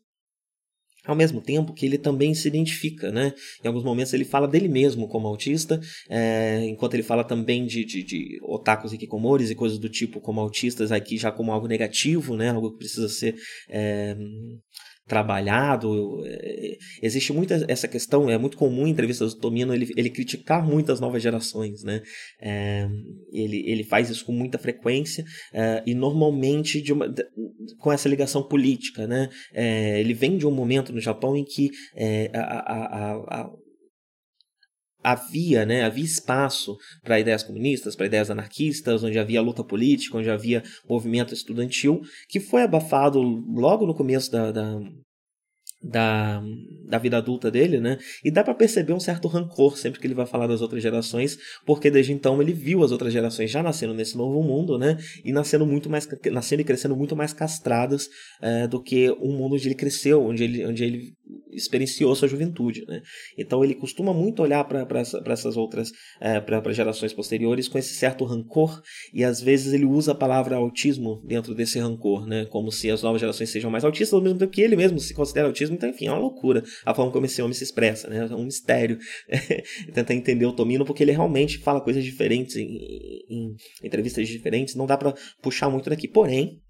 ao mesmo tempo que ele também se identifica, né? Em alguns momentos ele fala dele mesmo como autista, é, enquanto ele fala também de, de, de otakus e kikomores e coisas do tipo como autistas aqui já como algo negativo, né? Algo que precisa ser é, trabalhado. É, existe muita essa questão, é muito comum em entrevistas do Tomino ele, ele criticar muito as novas gerações, né? É, ele, ele faz isso com muita frequência é, e normalmente de uma, de, com essa ligação política, né? É, ele vem de um momento no Japão em que a, a, a, a havia, né, havia espaço para ideias comunistas, para ideias anarquistas, onde havia luta política, onde havia movimento estudantil, que foi abafado logo no começo da, da, da, da vida adulta dele, né? E dá para perceber um certo rancor sempre que ele vai falar das outras gerações, porque desde então ele viu as outras gerações já nascendo nesse novo mundo, né? E nascendo muito mais, nascendo e crescendo muito mais castradas é, do que o mundo onde ele cresceu, onde ele, onde ele experienciou sua juventude, né? Então ele costuma muito olhar para essa, essas outras, é, para gerações posteriores com esse certo rancor e às vezes ele usa a palavra autismo dentro desse rancor, né? Como se as novas gerações sejam mais autistas, ao mesmo tempo que ele mesmo se considera autismo. Então, enfim, é uma loucura a forma como esse homem se expressa, né? É um mistério tentar entender o Tomino porque ele realmente fala coisas diferentes em, em entrevistas diferentes. Não dá para puxar muito daqui. Porém,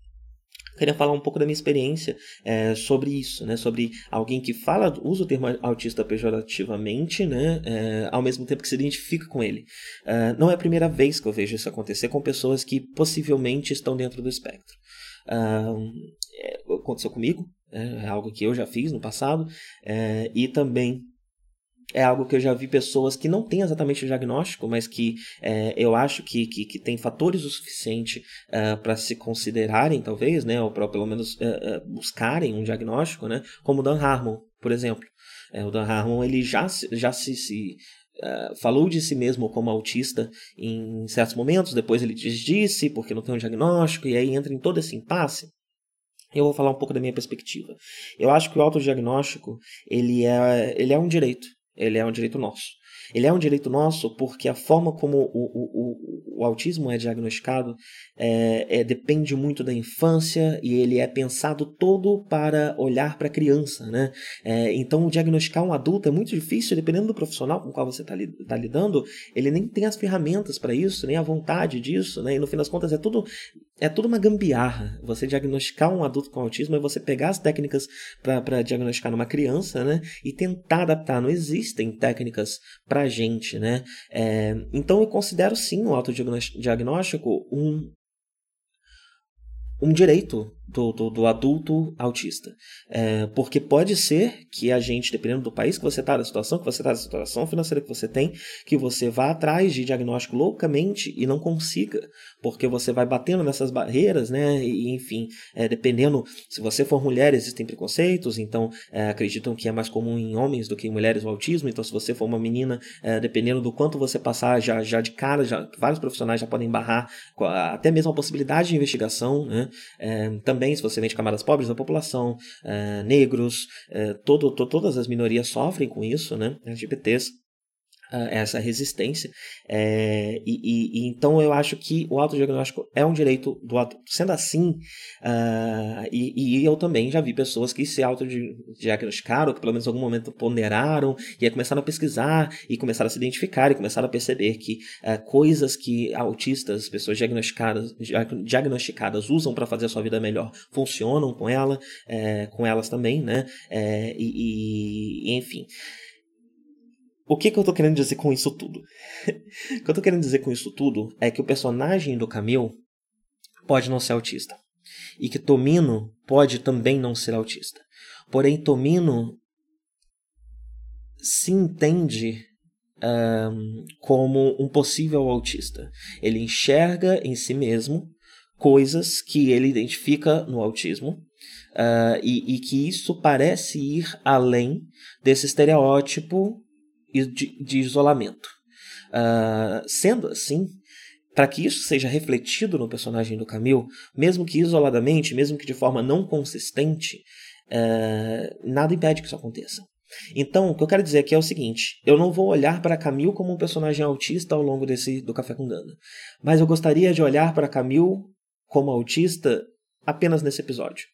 queria falar um pouco da minha experiência é, sobre isso, né? Sobre alguém que fala, usa o termo autista pejorativamente, né? É, ao mesmo tempo que se identifica com ele. É, não é a primeira vez que eu vejo isso acontecer com pessoas que possivelmente estão dentro do espectro. É, aconteceu comigo, é, é algo que eu já fiz no passado, é, e também é algo que eu já vi pessoas que não têm exatamente o diagnóstico, mas que é, eu acho que, que, que tem fatores o suficiente uh, para se considerarem, talvez, né, ou para pelo menos uh, uh, buscarem um diagnóstico, né, como o Dan Harmon, por exemplo. É, o Dan Harmon ele já, já se, se falou de si mesmo como autista em certos momentos, depois ele desdisse porque não tem um diagnóstico, e aí entra em todo esse impasse. Eu vou falar um pouco da minha perspectiva. Eu acho que o autodiagnóstico ele é, ele é um direito ele é um direito nosso. Ele é um direito nosso porque a forma como o, o, o, o autismo é diagnosticado é, é, depende muito da infância e ele é pensado todo para olhar para a criança. Né? É, então, diagnosticar um adulto é muito difícil, dependendo do profissional com o qual você está tá lidando, ele nem tem as ferramentas para isso, nem a vontade disso, né? e no fim das contas é tudo, é tudo uma gambiarra. Você diagnosticar um adulto com autismo é você pegar as técnicas para diagnosticar numa criança né? e tentar adaptar. Não existem técnicas para a gente. Né? É, então, eu considero sim o autodiagnóstico um, um direito do, do, do adulto autista. É, porque pode ser que a gente, dependendo do país que você está, da situação que você está, da situação financeira que você tem, que você vá atrás de diagnóstico loucamente e não consiga, porque você vai batendo nessas barreiras, né? E, enfim, é, dependendo, se você for mulher, existem preconceitos, então é, acreditam que é mais comum em homens do que em mulheres o autismo, então se você for uma menina, é, dependendo do quanto você passar já, já de cara, já, vários profissionais já podem barrar até mesmo a possibilidade de investigação, né? É, também se você vem de camadas pobres da população, uh, negros, uh, todo, to, todas as minorias sofrem com isso, né? LGBTs essa resistência. É, e, e, então eu acho que o autodiagnóstico é um direito do. Sendo assim, uh, e, e, eu também já vi pessoas que se autodiagnosticaram, que pelo menos em algum momento ponderaram, e aí começaram a pesquisar, e começaram a se identificar, e começaram a perceber que uh, coisas que autistas, pessoas diagnosticadas, diagnosticadas usam para fazer a sua vida melhor, funcionam com ela, é, com elas também, né? É, e, e enfim. O que, que eu tô querendo dizer com isso tudo? o que eu tô querendo dizer com isso tudo é que o personagem do Camille pode não ser autista. E que Tomino pode também não ser autista. Porém, Tomino se entende um, como um possível autista. Ele enxerga em si mesmo coisas que ele identifica no autismo uh, e, e que isso parece ir além desse estereótipo de, isolamento. Uh, sendo assim, para que isso seja refletido no personagem do Camille, mesmo que isoladamente, mesmo que de forma não consistente, uh, nada impede que isso aconteça. Então, o que eu quero dizer aqui é o seguinte: eu não vou olhar para Camille como um personagem autista ao longo desse do Café com Gana, mas eu gostaria de olhar para Camille como autista apenas nesse episódio.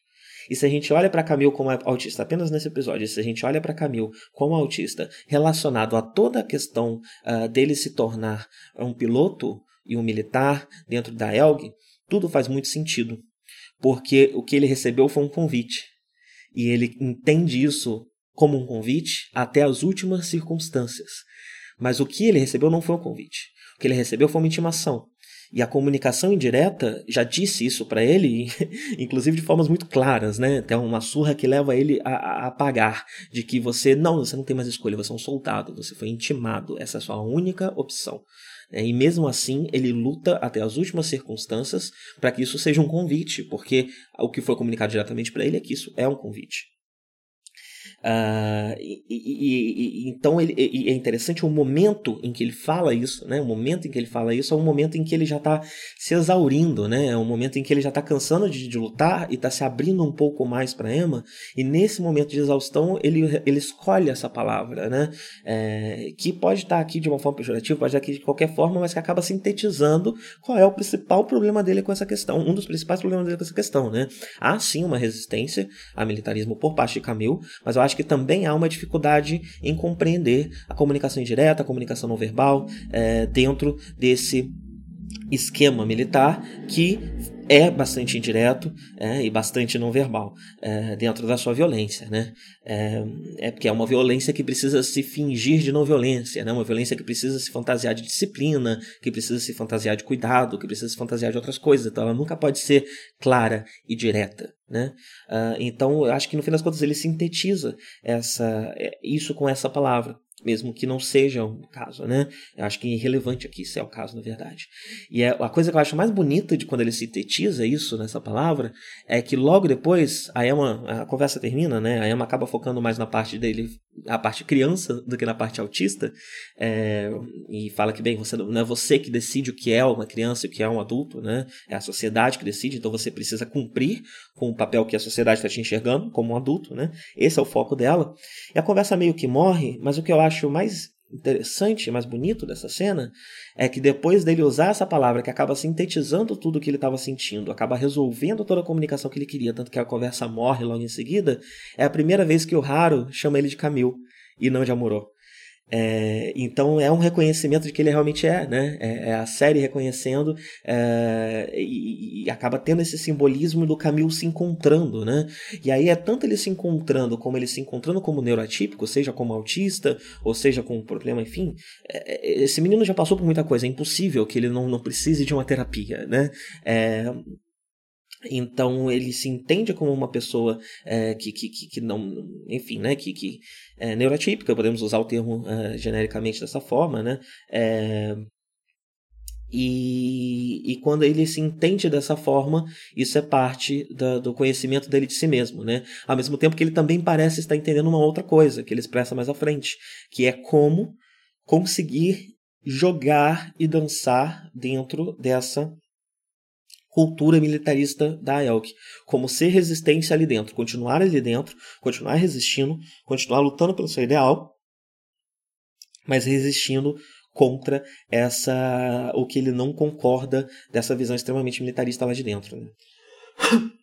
E se a gente olha para Camille como autista apenas nesse episódio, se a gente olha para Camille como autista relacionado a toda a questão uh, dele se tornar um piloto e um militar dentro da ELG, tudo faz muito sentido. Porque o que ele recebeu foi um convite. E ele entende isso como um convite até as últimas circunstâncias. Mas o que ele recebeu não foi um convite. O que ele recebeu foi uma intimação. E a comunicação indireta já disse isso para ele, inclusive de formas muito claras, né? Tem uma surra que leva ele a, a, pagar de que você não, você não tem mais escolha, você é um soldado, você foi intimado, essa é a sua única opção. É, e mesmo assim, ele luta até as últimas circunstâncias para que isso seja um convite, porque o que foi comunicado diretamente para ele é que isso é um convite. Uh, e, e, e, então ele, é interessante o momento em que ele fala isso, né? O momento em que ele fala isso é um momento em que ele já está se exaurindo, né? É um momento em que ele já está cansando de, de, lutar e está se abrindo um pouco mais para Emma. E nesse momento de exaustão ele, ele escolhe essa palavra, né? É, que pode estar tá aqui de uma forma pejorativa, pode estar aqui de qualquer forma, mas que acaba sintetizando qual é o principal problema dele com essa questão, um dos principais problemas dele com essa questão, né? Há sim uma resistência a militarismo por parte de Camille, mas eu acho que também há uma dificuldade em compreender a comunicação indireta, a comunicação não verbal, é, dentro desse esquema militar que é bastante indireto é, e bastante não verbal é, dentro da sua violência, né? É, é porque é uma violência que precisa se fingir de não violência, né? Uma violência que precisa se fantasiar de disciplina, que precisa se fantasiar de cuidado, que precisa se fantasiar de outras coisas. Então ela nunca pode ser clara e direta, né? Uh, então eu acho que no fim das contas ele sintetiza essa é, isso com essa palavra mesmo que não seja o caso, né? Eu acho que é irrelevante aqui se é o caso, na verdade. E é, a coisa que eu acho mais bonita de quando ele sintetiza isso nessa palavra é que logo depois a Emma, a conversa termina, né? A Emma acaba focando mais na parte dele a parte criança do que na parte autista, é, e fala que, bem, você, não é você que decide o que é uma criança e o que é um adulto, né? É a sociedade que decide, então você precisa cumprir com o papel que a sociedade está te enxergando como um adulto, né? Esse é o foco dela. E a conversa meio que morre, mas o que eu acho mais interessante, mais bonito dessa cena é que depois dele usar essa palavra que acaba sintetizando tudo que ele estava sentindo, acaba resolvendo toda a comunicação que ele queria, tanto que a conversa morre logo em seguida, é a primeira vez que o Haru chama ele de Camil e não de Amorô. É, então é um reconhecimento de que ele realmente é, né? É, é a série reconhecendo é, e, e, acaba tendo esse simbolismo do Camilo se encontrando, né? E aí é tanto ele se encontrando como ele se encontrando como neurotípico, seja como autista, ou seja com um problema, enfim. É, é, esse menino já passou por muita coisa, é impossível que ele não, não precise de uma terapia, né? É, então ele se entende como uma pessoa é, que, que, que não, enfim, né, que, que é neurotípica, podemos usar o termo é, genericamente dessa forma, né? É, e, e quando ele se entende dessa forma, isso é parte da, do conhecimento dele de si mesmo, né? Ao mesmo tempo que ele também parece estar entendendo uma outra coisa, que ele expressa mais à frente, que é como conseguir jogar e dançar dentro dessa cultura militarista da AELC, como ser resistência ali dentro, continuar ali dentro, continuar resistindo, continuar lutando pelo seu ideal, mas resistindo contra essa o que ele não concorda dessa visão extremamente militarista lá de dentro. Né?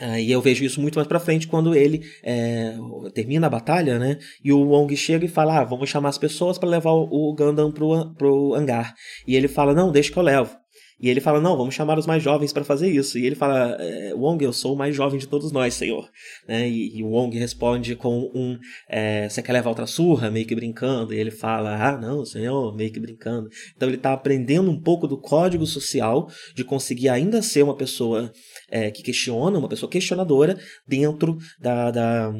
Ah, e eu vejo isso muito mais pra frente quando ele é, termina a batalha, né? E o Wong chega e fala: ah, vamos chamar as pessoas para levar o Gundam pro, pro hangar. E ele fala: não, deixa que eu levo. E ele fala: Não, vamos chamar os mais jovens para fazer isso. E ele fala: é, Wong, eu sou o mais jovem de todos nós, senhor. Né? E, e o Wong responde com um: é, Você quer levar outra surra? meio que brincando. E ele fala: Ah, não, senhor, meio que brincando. Então ele está aprendendo um pouco do código social de conseguir ainda ser uma pessoa é, que questiona, uma pessoa questionadora dentro da, da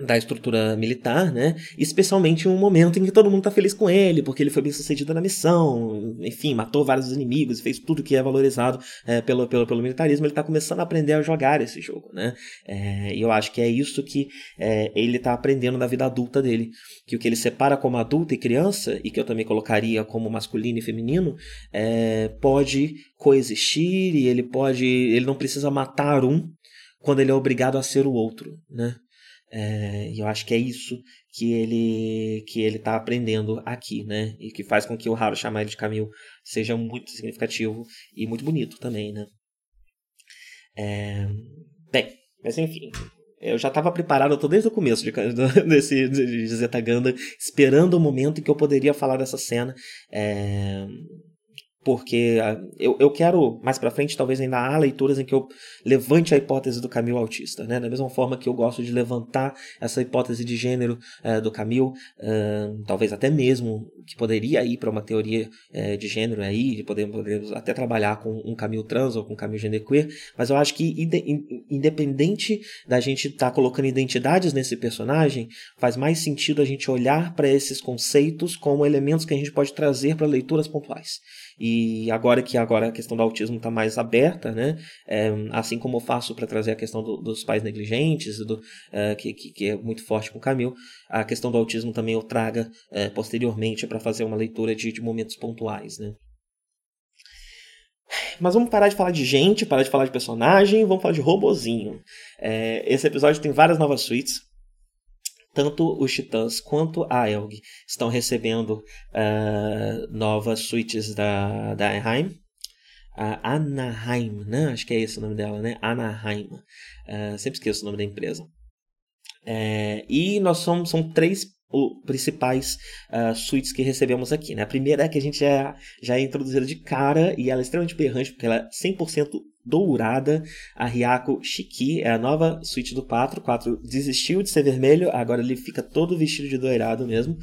da estrutura militar, né? Especialmente em um momento em que todo mundo tá feliz com ele, porque ele foi bem sucedido na missão, enfim, matou vários inimigos, fez tudo que é valorizado é, pelo, pelo, pelo militarismo, ele tá começando a aprender a jogar esse jogo, né? É, e eu acho que é isso que é, ele tá aprendendo na vida adulta dele, que o que ele separa como adulto e criança, e que eu também colocaria como masculino e feminino, é, pode coexistir e ele pode, ele não precisa matar um quando ele é obrigado a ser o outro, né? É, e eu acho que é isso que ele que ele está aprendendo aqui, né? E que faz com que o Haru chamar ele de Camil seja muito significativo e muito bonito também, né? É, bem, mas enfim, eu já estava preparado, eu tô desde o começo de, desse de Zeta Ganda, esperando o momento em que eu poderia falar dessa cena. É, porque ah, eu, eu quero, mais para frente, talvez ainda há leituras em que eu levante a hipótese do Camil autista, né? Da mesma forma que eu gosto de levantar essa hipótese de gênero uh, do Camil, talvez até mesmo que poderia ir para uma teoria uh, de gênero aí, de poder, poder até trabalhar com um Camil trans ou com um Camil genderqueer, mas eu acho que independente da gente estar tá colocando identidades nesse personagem, faz mais sentido a gente olhar para esses conceitos como elementos que a gente pode trazer para leituras pontuais. E agora que agora a questão do autismo está mais aberta, né? É, assim como eu faço para trazer a questão do, dos pais negligentes, do, é, que, que, é muito forte com o Camil, a questão do autismo também eu traga é, posteriormente para fazer uma leitura de, de momentos pontuais, né? Mas vamos parar de falar de gente, parar de falar de personagem, vamos falar de robozinho. É, esse episódio tem várias novas suítes tanto os Titãs quanto a Elg estão recebendo uh, novas suítes da, da Anaheim. Uh, Anaheim, né? Acho que é esse o nome dela, né? Anaheim. Uh, sempre esqueço o nome da empresa. É, e nós somos são três principais uh, suítes que recebemos aqui. Né? A primeira é que a gente já, já é introduzida de cara e ela é extremamente berrante porque ela é 100% dourada. A Ryako Shiki é a nova suíte do 4. O 4 desistiu de ser vermelho, agora ele fica todo vestido de dourado mesmo.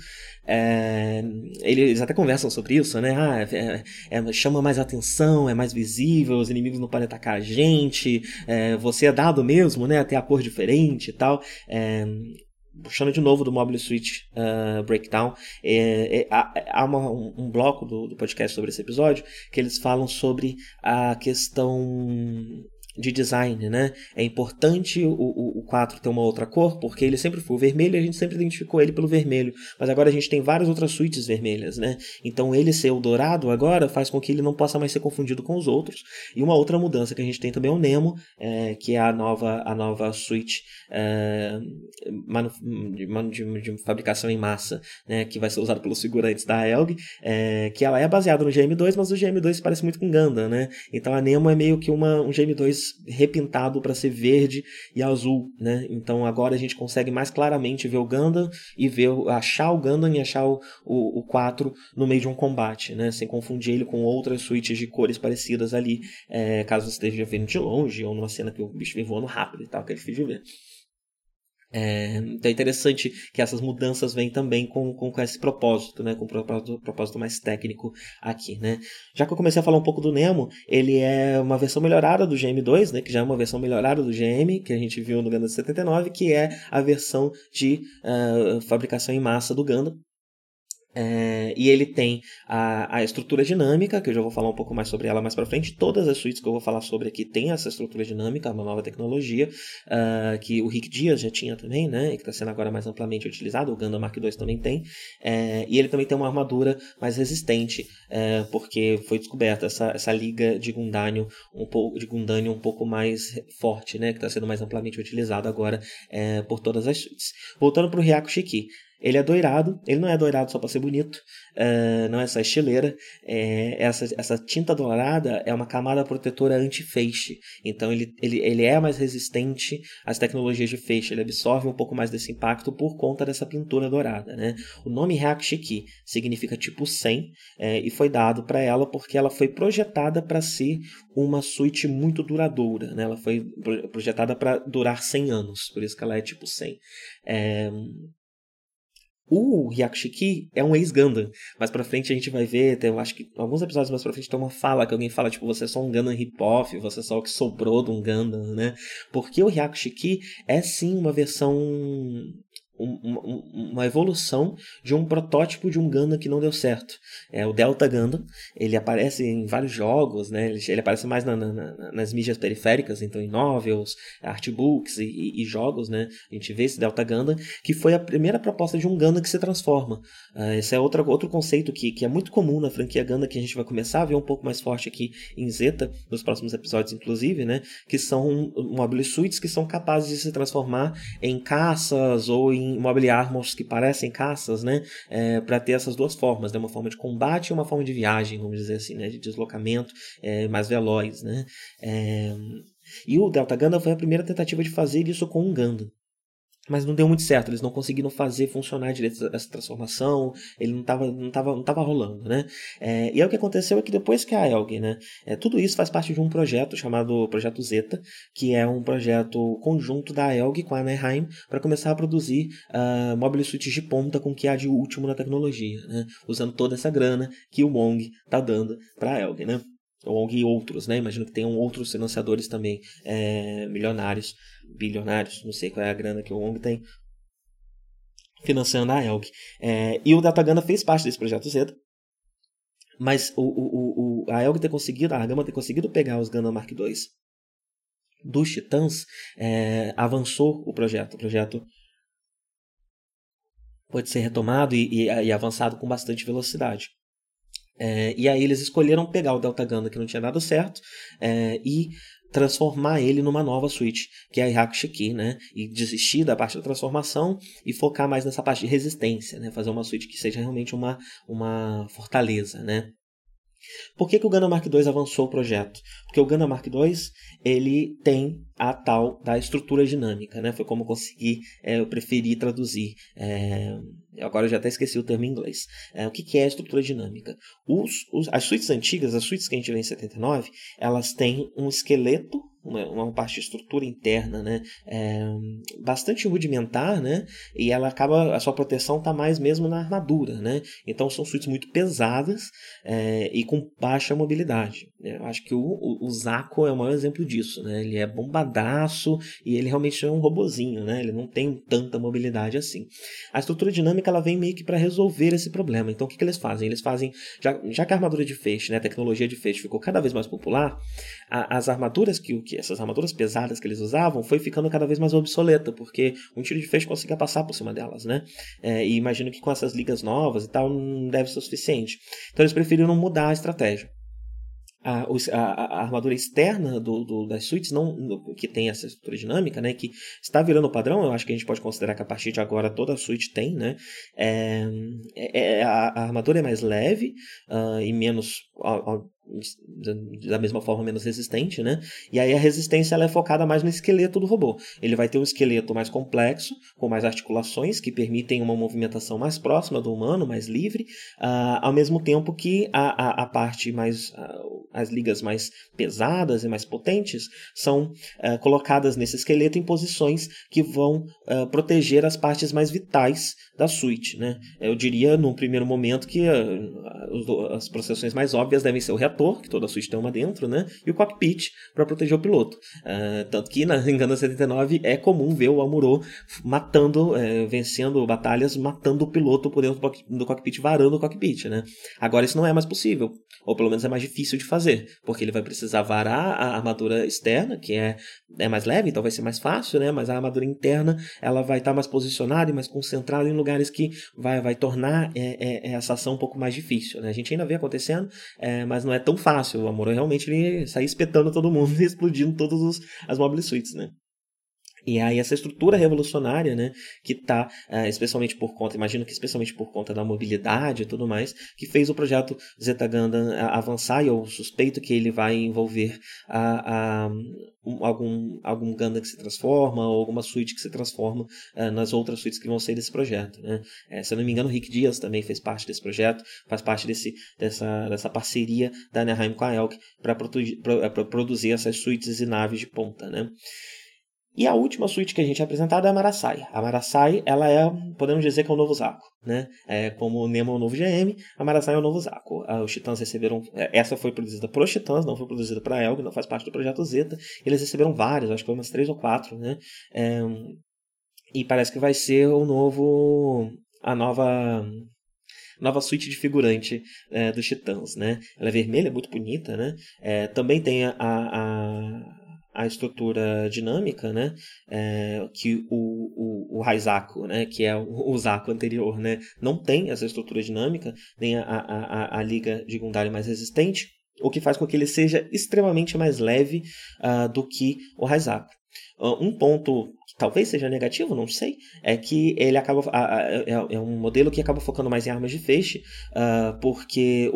É, eles até conversam sobre isso, né? Ah, é, é, chama mais atenção, é mais visível, os inimigos não podem atacar a gente, é, você é dado mesmo, né? Até a cor diferente e tal. Puxando de novo do Mobile Suite uh, Breakdown, é, é, há, uma, um, um, bloco do, do, podcast sobre esse episódio que eles falam sobre a questão de design, né? É importante o, o, o 4 ter uma outra cor, porque ele sempre foi o vermelho e a gente sempre identificou ele pelo vermelho. Mas agora a gente tem várias outras suítes vermelhas, né? Então ele ser o dourado agora faz com que ele não possa mais ser confundido com os outros. E uma outra mudança que a gente tem também é o Nemo, é, que é a nova, a nova suíte é, de, de, de, fabricação em massa, né? Que vai ser usada pelos figurantes da Elg, é, que ela é baseada no GM2, mas o GM2 parece muito com Ganda, né? Então a Nemo é meio que uma, um GM2 repintado para ser verde e azul, né? Então agora a gente consegue mais claramente ver o Gundam e ver achar o Gundam e achar o, o, o 4 no meio de um combate, né? Sem confundir ele com outras suítes de cores parecidas ali, é, caso esteja vendo de longe ou numa cena que o bicho vem voando rápido e tal, que é difícil de ver. É, então é interessante que essas mudanças vêm também com, com, com esse propósito, né? com o propósito, propósito, mais técnico aqui. Né? Já que eu comecei a falar um pouco do Nemo, ele é uma versão melhorada do GM2, né? que já é uma versão melhorada do GM, que a gente viu no Gundam 79, que é a versão de uh, fabricação em massa do Gundam. É, e ele tem a, a estrutura dinâmica, que eu já vou falar um pouco mais sobre ela mais para frente. Todas as suítes que eu vou falar sobre aqui têm essa estrutura dinâmica, uma nova tecnologia, uh, que o Rick Dias já tinha também, né? E que está sendo agora mais amplamente utilizado. O Gundam Mark II também tem. É, e ele também tem uma armadura mais resistente, é, porque foi descoberta essa, essa liga de Gundanium um pouco de Gundanium um pouco mais forte, né? Que está sendo mais amplamente utilizado agora é, por todas as suítes. Voltando para o Ryaku Shiki. Ele é doirado, ele não é doirado só para ser bonito, uh, não é só estileira. É, essa, essa tinta dourada é uma camada protetora anti-feixe, então ele, ele, ele é mais resistente às tecnologias de feixe, ele absorve um pouco mais desse impacto por conta dessa pintura dourada. Né? O nome Hyakshiki significa tipo 100 é, e foi dado para ela porque ela foi projetada para ser uma suíte muito duradoura, né? ela foi projetada para durar 100 anos, por isso que ela é tipo 100. É, o Hyakushiki é um ex-Gundam. Mais pra frente a gente vai ver, tem, eu acho que alguns episódios mais pra frente tem uma fala que alguém fala, tipo, você é só um Gundam rip-off, você é só o que sobrou de um Gundam, né? Porque o Hyakushiki é sim uma versão um, uma evolução de um protótipo de um Gundam que não deu certo. É o Delta Gundam. Ele aparece em vários jogos, né? Ele, ele aparece mais na, na, nas mídias periféricas, então em novels, artbooks e, e, e, jogos, né? A gente vê esse Delta Gundam, que foi a primeira proposta de um Gundam que se transforma. Uh, esse é outro, outro conceito que, que é muito comum na franquia Gundam, que a gente vai começar a ver um pouco mais forte aqui em Zeta, nos próximos episódios, inclusive, né? Que são mobile suits que são capazes de se transformar em caças ou em em mobile armors que parecem caças, né? É, para ter essas duas formas, né? Uma forma de combate e uma forma de viagem, vamos dizer assim, né? De deslocamento é, mais veloz, né? É... E o Delta Gundam foi a primeira tentativa de fazer isso com um Gundam mas não deu muito certo, eles não conseguiram fazer funcionar direito essa transformação, ele não estava não tava, não tava rolando, né? É, e aí o que aconteceu é que depois que a Elg, né, é, tudo isso faz parte de um projeto chamado Projeto Zeta, que é um projeto conjunto da Elg com a Anaheim para começar a produzir uh, mobile suites de ponta com o que há de último na tecnologia, né? Usando toda essa grana que o Wong tá dando para a Elg, né? Ou e outros, né? Imagino que tenham outros financiadores também é, milionários, bilionários, não sei qual é a grana que o ONG tem, financiando a Elg. É, e o Dataganda fez parte desse projeto Z, mas o, o, o, a Elg ter conseguido, a Gama ter conseguido pegar os Gundam Mark II dos Titãs, é, avançou o projeto. O projeto pode ser retomado e, e, e avançado com bastante velocidade. É, e aí eles escolheram pegar o Delta Gundam que não tinha dado certo é, e transformar ele numa nova suíte, que é a Hyakushiki, né? E desistir da parte da transformação e focar mais nessa parte de resistência, né? Fazer uma suíte que seja realmente uma, uma fortaleza, né? Por que, que o Gundam Mark II avançou o projeto? Porque o Gundam Mark II ele tem a tal da estrutura dinâmica, né? Foi como eu consegui, é, eu preferi traduzir. É, agora eu já até esqueci o termo em inglês. É, o que, que é a estrutura dinâmica? Os, os, as suítes antigas, as suítes que a gente vê em 79, elas têm um esqueleto uma, uma parte de estrutura interna, né, é, bastante rudimentar, né, e ela acaba, a sua proteção está mais mesmo na armadura, né, então são suítes muito pesadas é, e com baixa mobilidade. Eu acho que o, o, o Zaco é o maior exemplo disso, né, ele é bombadaço e ele realmente é um robozinho, né, ele não tem tanta mobilidade assim. A estrutura dinâmica ela vem meio que para resolver esse problema, então o que, que eles fazem? Eles fazem, já, já que a armadura de feixe, né, a tecnologia de feixe ficou cada vez mais popular, a, as armaduras que, que essas armaduras pesadas que eles usavam foi ficando cada vez mais obsoleta, porque um tiro de feixe conseguia passar por cima delas, né? É, e imagino que com essas ligas novas e tal não deve ser o suficiente. Então eles preferiram mudar a estratégia a, a, a, armadura externa do, do, das suítes não, que tem essa estrutura dinâmica, né, que está virando padrão, eu acho que a gente pode considerar que a partir de agora toda a suíte tem, né, é, é, a, a, armadura é mais leve uh, e menos da mesma forma menos resistente, né? E aí a resistência ela é focada mais no esqueleto do robô. Ele vai ter um esqueleto mais complexo, com mais articulações que permitem uma movimentação mais próxima do humano, mais livre, uh, ao mesmo tempo que a, a, a parte mais uh, as ligas mais pesadas e mais potentes são uh, colocadas nesse esqueleto em posições que vão proteger as partes mais vitais da suíte, né? Eu diria num primeiro momento que as processões mais óbvias devem ser o reator que toda a tem uma dentro, né? E o cockpit para proteger o piloto. Uh, tanto que na Engana 79 é comum ver o Amuro matando, é, vencendo batalhas, matando o piloto por dentro do cockpit, varando o cockpit, né? Agora isso não é mais possível, ou pelo menos é mais difícil de fazer, porque ele vai precisar varar a armadura externa, que é, é mais leve, então vai ser mais fácil, né? Mas a armadura interna ela vai estar tá mais posicionada e mais concentrada em lugares que vai, vai tornar é, é, essa ação um pouco mais difícil, né? A gente ainda vê acontecendo, é, mas não é tão fácil. O Amuro realmente ele sai espetando todo mundo e explodindo todas as mobile suites, né? E aí essa estrutura revolucionária, né, que está, é, especialmente por conta, imagino que especialmente por conta da mobilidade e tudo mais, que fez o projeto Zeta Gundam é, avançar e eu suspeito que ele vai envolver a, a um, algum, algum Gundam que se transforma ou alguma suíte que se transforma é, nas outras suítes que vão sair desse projeto, né. É, se eu não me engano, o Rick Dias também fez parte desse projeto, faz parte desse, dessa, dessa parceria da Anaheim com a Elk para produzir essas suítes e naves de ponta, né. E a última suíte que a gente é apresentado é a Marasai. A Marasai, ela é, podemos dizer que é o novo Zaco, né? É como o Nemo é o novo GM, a Marasai é o novo Zaco. Ah, os Titãs receberam, é, essa foi produzida para os Titãs, não foi produzida para a Elg, não faz parte do projeto Zeta. Eles receberam vários, acho que foi umas três ou quatro, né? É, e parece que vai ser o novo, a nova nova suíte de figurante é, dos Titãs, né? Ela é vermelha, muito bonita, né? É, também tem a, a, a estrutura dinâmica, né, é, que o, o, o Raizaku, né, que é o, o Zaku anterior, né, não tem essa estrutura dinâmica, nem a, a, a, a liga de Gundari mais resistente, o que faz com que ele seja extremamente mais leve uh, do que o Raizaku. Uh, um ponto talvez seja negativo, não sei, é que ele acaba é, é um modelo que acaba focando mais em armas de feixe, uh, porque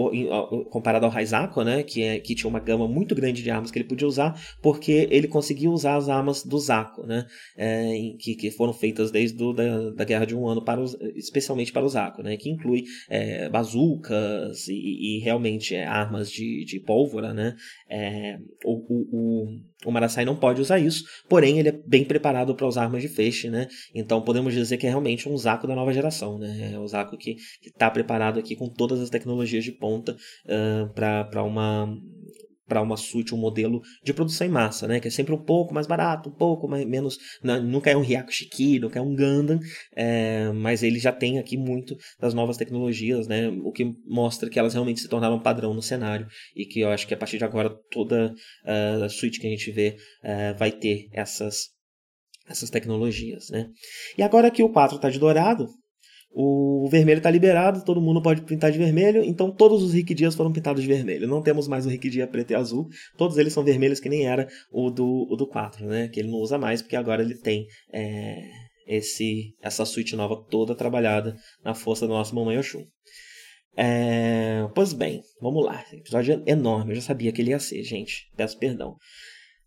comparado ao Raizaku, né, que, é, que tinha uma gama muito grande de armas que ele podia usar, porque ele conseguia usar as armas do Zaku, né, é, que, que foram feitas desde do, da, da Guerra de um Ano para os, especialmente para o Zaku, né, que inclui é, bazucas e, e realmente é, armas de, de pólvora, né, é, o, o, o, o Marasai não pode usar isso, porém ele é bem preparado para usar armas de feixe, né? Então podemos dizer que é realmente um Zaco da nova geração, né? É o Zaco que está preparado aqui com todas as tecnologias de ponta uh, para uma para uma suíte, um modelo de produção em massa, né? Que é sempre um pouco mais barato, um pouco mais, menos. Não, nunca é um Ryaku Shiki, nunca é um Gundam, é, mas ele já tem aqui muito das novas tecnologias, né? O que mostra que elas realmente se tornaram padrão no cenário e que eu acho que a partir de agora toda uh, a suíte que a gente vê uh, vai ter essas essas tecnologias, né? E agora que o 4 está de dourado, o vermelho está liberado, todo mundo pode pintar de vermelho, então todos os Rick Dias foram pintados de vermelho. Não temos mais o Rick Dia preto e azul, todos eles são vermelhos que nem era o do, o do 4, né? Que ele não usa mais, porque agora ele tem é, esse essa suíte nova toda trabalhada na força do nosso Mamãe Oxum. É, pois bem, vamos lá. episódio é enorme, eu já sabia que ele ia ser, gente. Peço perdão.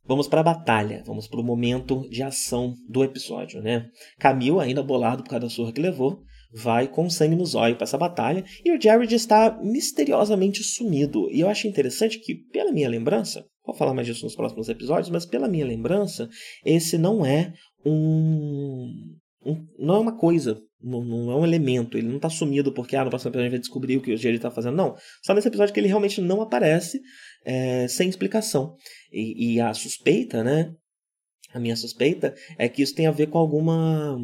Vamos para a batalha, vamos para o momento de ação do episódio, né? Camille, ainda bolado por causa da surra que levou, vai com sangue nos olhos para essa batalha e o Jared está misteriosamente sumido. E eu acho interessante que, pela minha lembrança, vou falar mais disso nos próximos episódios, mas pela minha lembrança, esse não é um. um não é uma coisa, não, não, é um elemento. Ele não está sumido porque ah, no próximo episódio a gente vai descobrir o que o Jared está fazendo. Não. Só nesse episódio que ele realmente não aparece é, sem explicação. E, e a suspeita, né? A minha suspeita é que isso tem a ver com alguma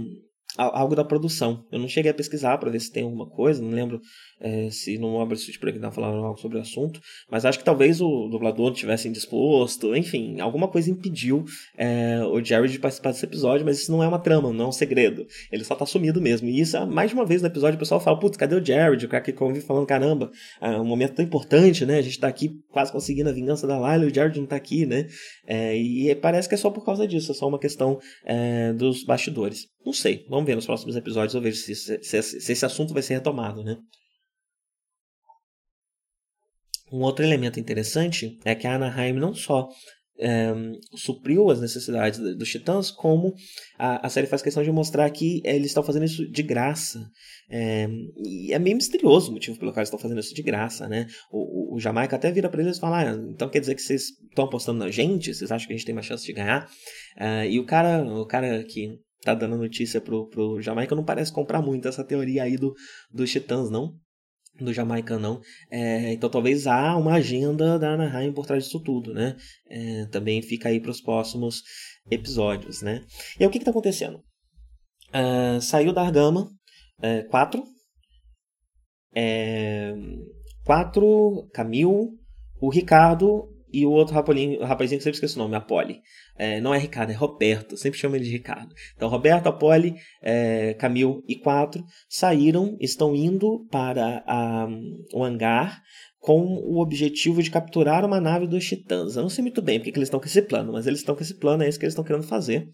algo da produção. Eu não cheguei a pesquisar para ver se tem alguma coisa, não lembro é, se no Mobile Suit Breakdown falaram algo sobre o assunto, mas acho que talvez o dublador tivesse indisposto, enfim, alguma coisa impediu é, o Jerry de participar desse episódio, mas isso não é uma trama, não é um segredo. Ele só tá sumido mesmo. E isso, mais de uma vez no episódio, o pessoal fala, putz, cadê o Jared? O cara que convive falando, caramba, é um momento tão importante, né? A gente tá aqui quase conseguindo a vingança da Lila e o Jared não tá aqui, né? É, e parece que é só por causa disso, é só uma questão é, dos bastidores. Não sei, vamos ver nos próximos episódios, eu vejo se, se, se, se esse assunto vai ser retomado, né? Um outro elemento interessante é que a Anaheim não só é, supriu as necessidades dos titãs, como a, a, série faz questão de mostrar que eles estão fazendo isso de graça. É, e é meio misterioso o motivo pelo qual eles estão fazendo isso de graça, né? O, o, o Jamaica até vira para eles e fala: ah, então quer dizer que vocês estão apostando na gente? Vocês acham que a gente tem mais chance de ganhar? E o cara, o cara que tá dando notícia pro, pro Jamaica não parece comprar muito essa teoria aí do, dos titãs, não do Jamaica não. É, então talvez há uma agenda da Anaheim por trás disso tudo, né? É, também fica aí para os próximos episódios, né? E aí, o que está acontecendo? Uh, saiu da Argama 4, é, 4, é, Camil, o Ricardo e o outro rapolinho, o rapazinho que sempre esqueço o nome, a Polly. É, não é Ricardo, é Roberto. Sempre chamo ele de Ricardo. Então, Roberto, a Polly, é, Camil e quatro saíram, estão indo para a, o hangar com o objetivo de capturar uma nave dos Titãs. Eu não sei muito bem porque que eles estão com esse plano, mas eles estão com esse plano, é isso que eles estão querendo fazer.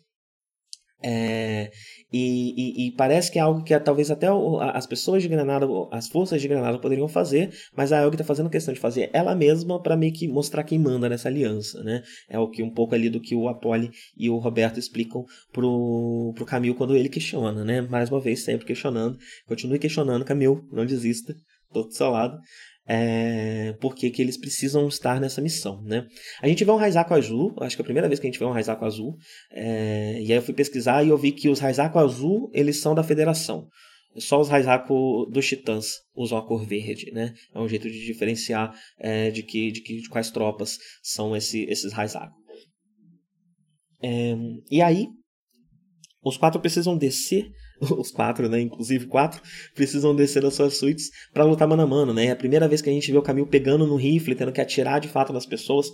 É, e, e, e, parece que é algo que talvez até as pessoas de Granada, as forças de Granada poderiam fazer, mas a Elg está fazendo questão de fazer ela mesma para meio que mostrar quem manda nessa aliança, né? É o que um pouco ali do que o Apoli e o Roberto explicam pro, pro Camil quando ele questiona, né? Mais uma vez, sempre questionando. Continue questionando, Camil, não desista, tô do seu lado é, porque que eles precisam estar nessa missão, né? A gente vê um Raizaco azul, acho que é a primeira vez que a gente vê um Raizaco azul, é, e aí eu fui pesquisar e eu vi que os Raizaco azul, eles são da Federação. Só os Raizaco dos Titãs usam a cor verde, né? É um jeito de diferenciar é, de, que, de, que, de quais tropas são esse, esses Raizaco. É, e aí, os quatro precisam descer os quatro, né? Inclusive quatro, precisam descer das suas suítes para lutar mano a mano, né? É a primeira vez que a gente vê o Camil pegando no rifle, tendo que atirar de fato nas pessoas.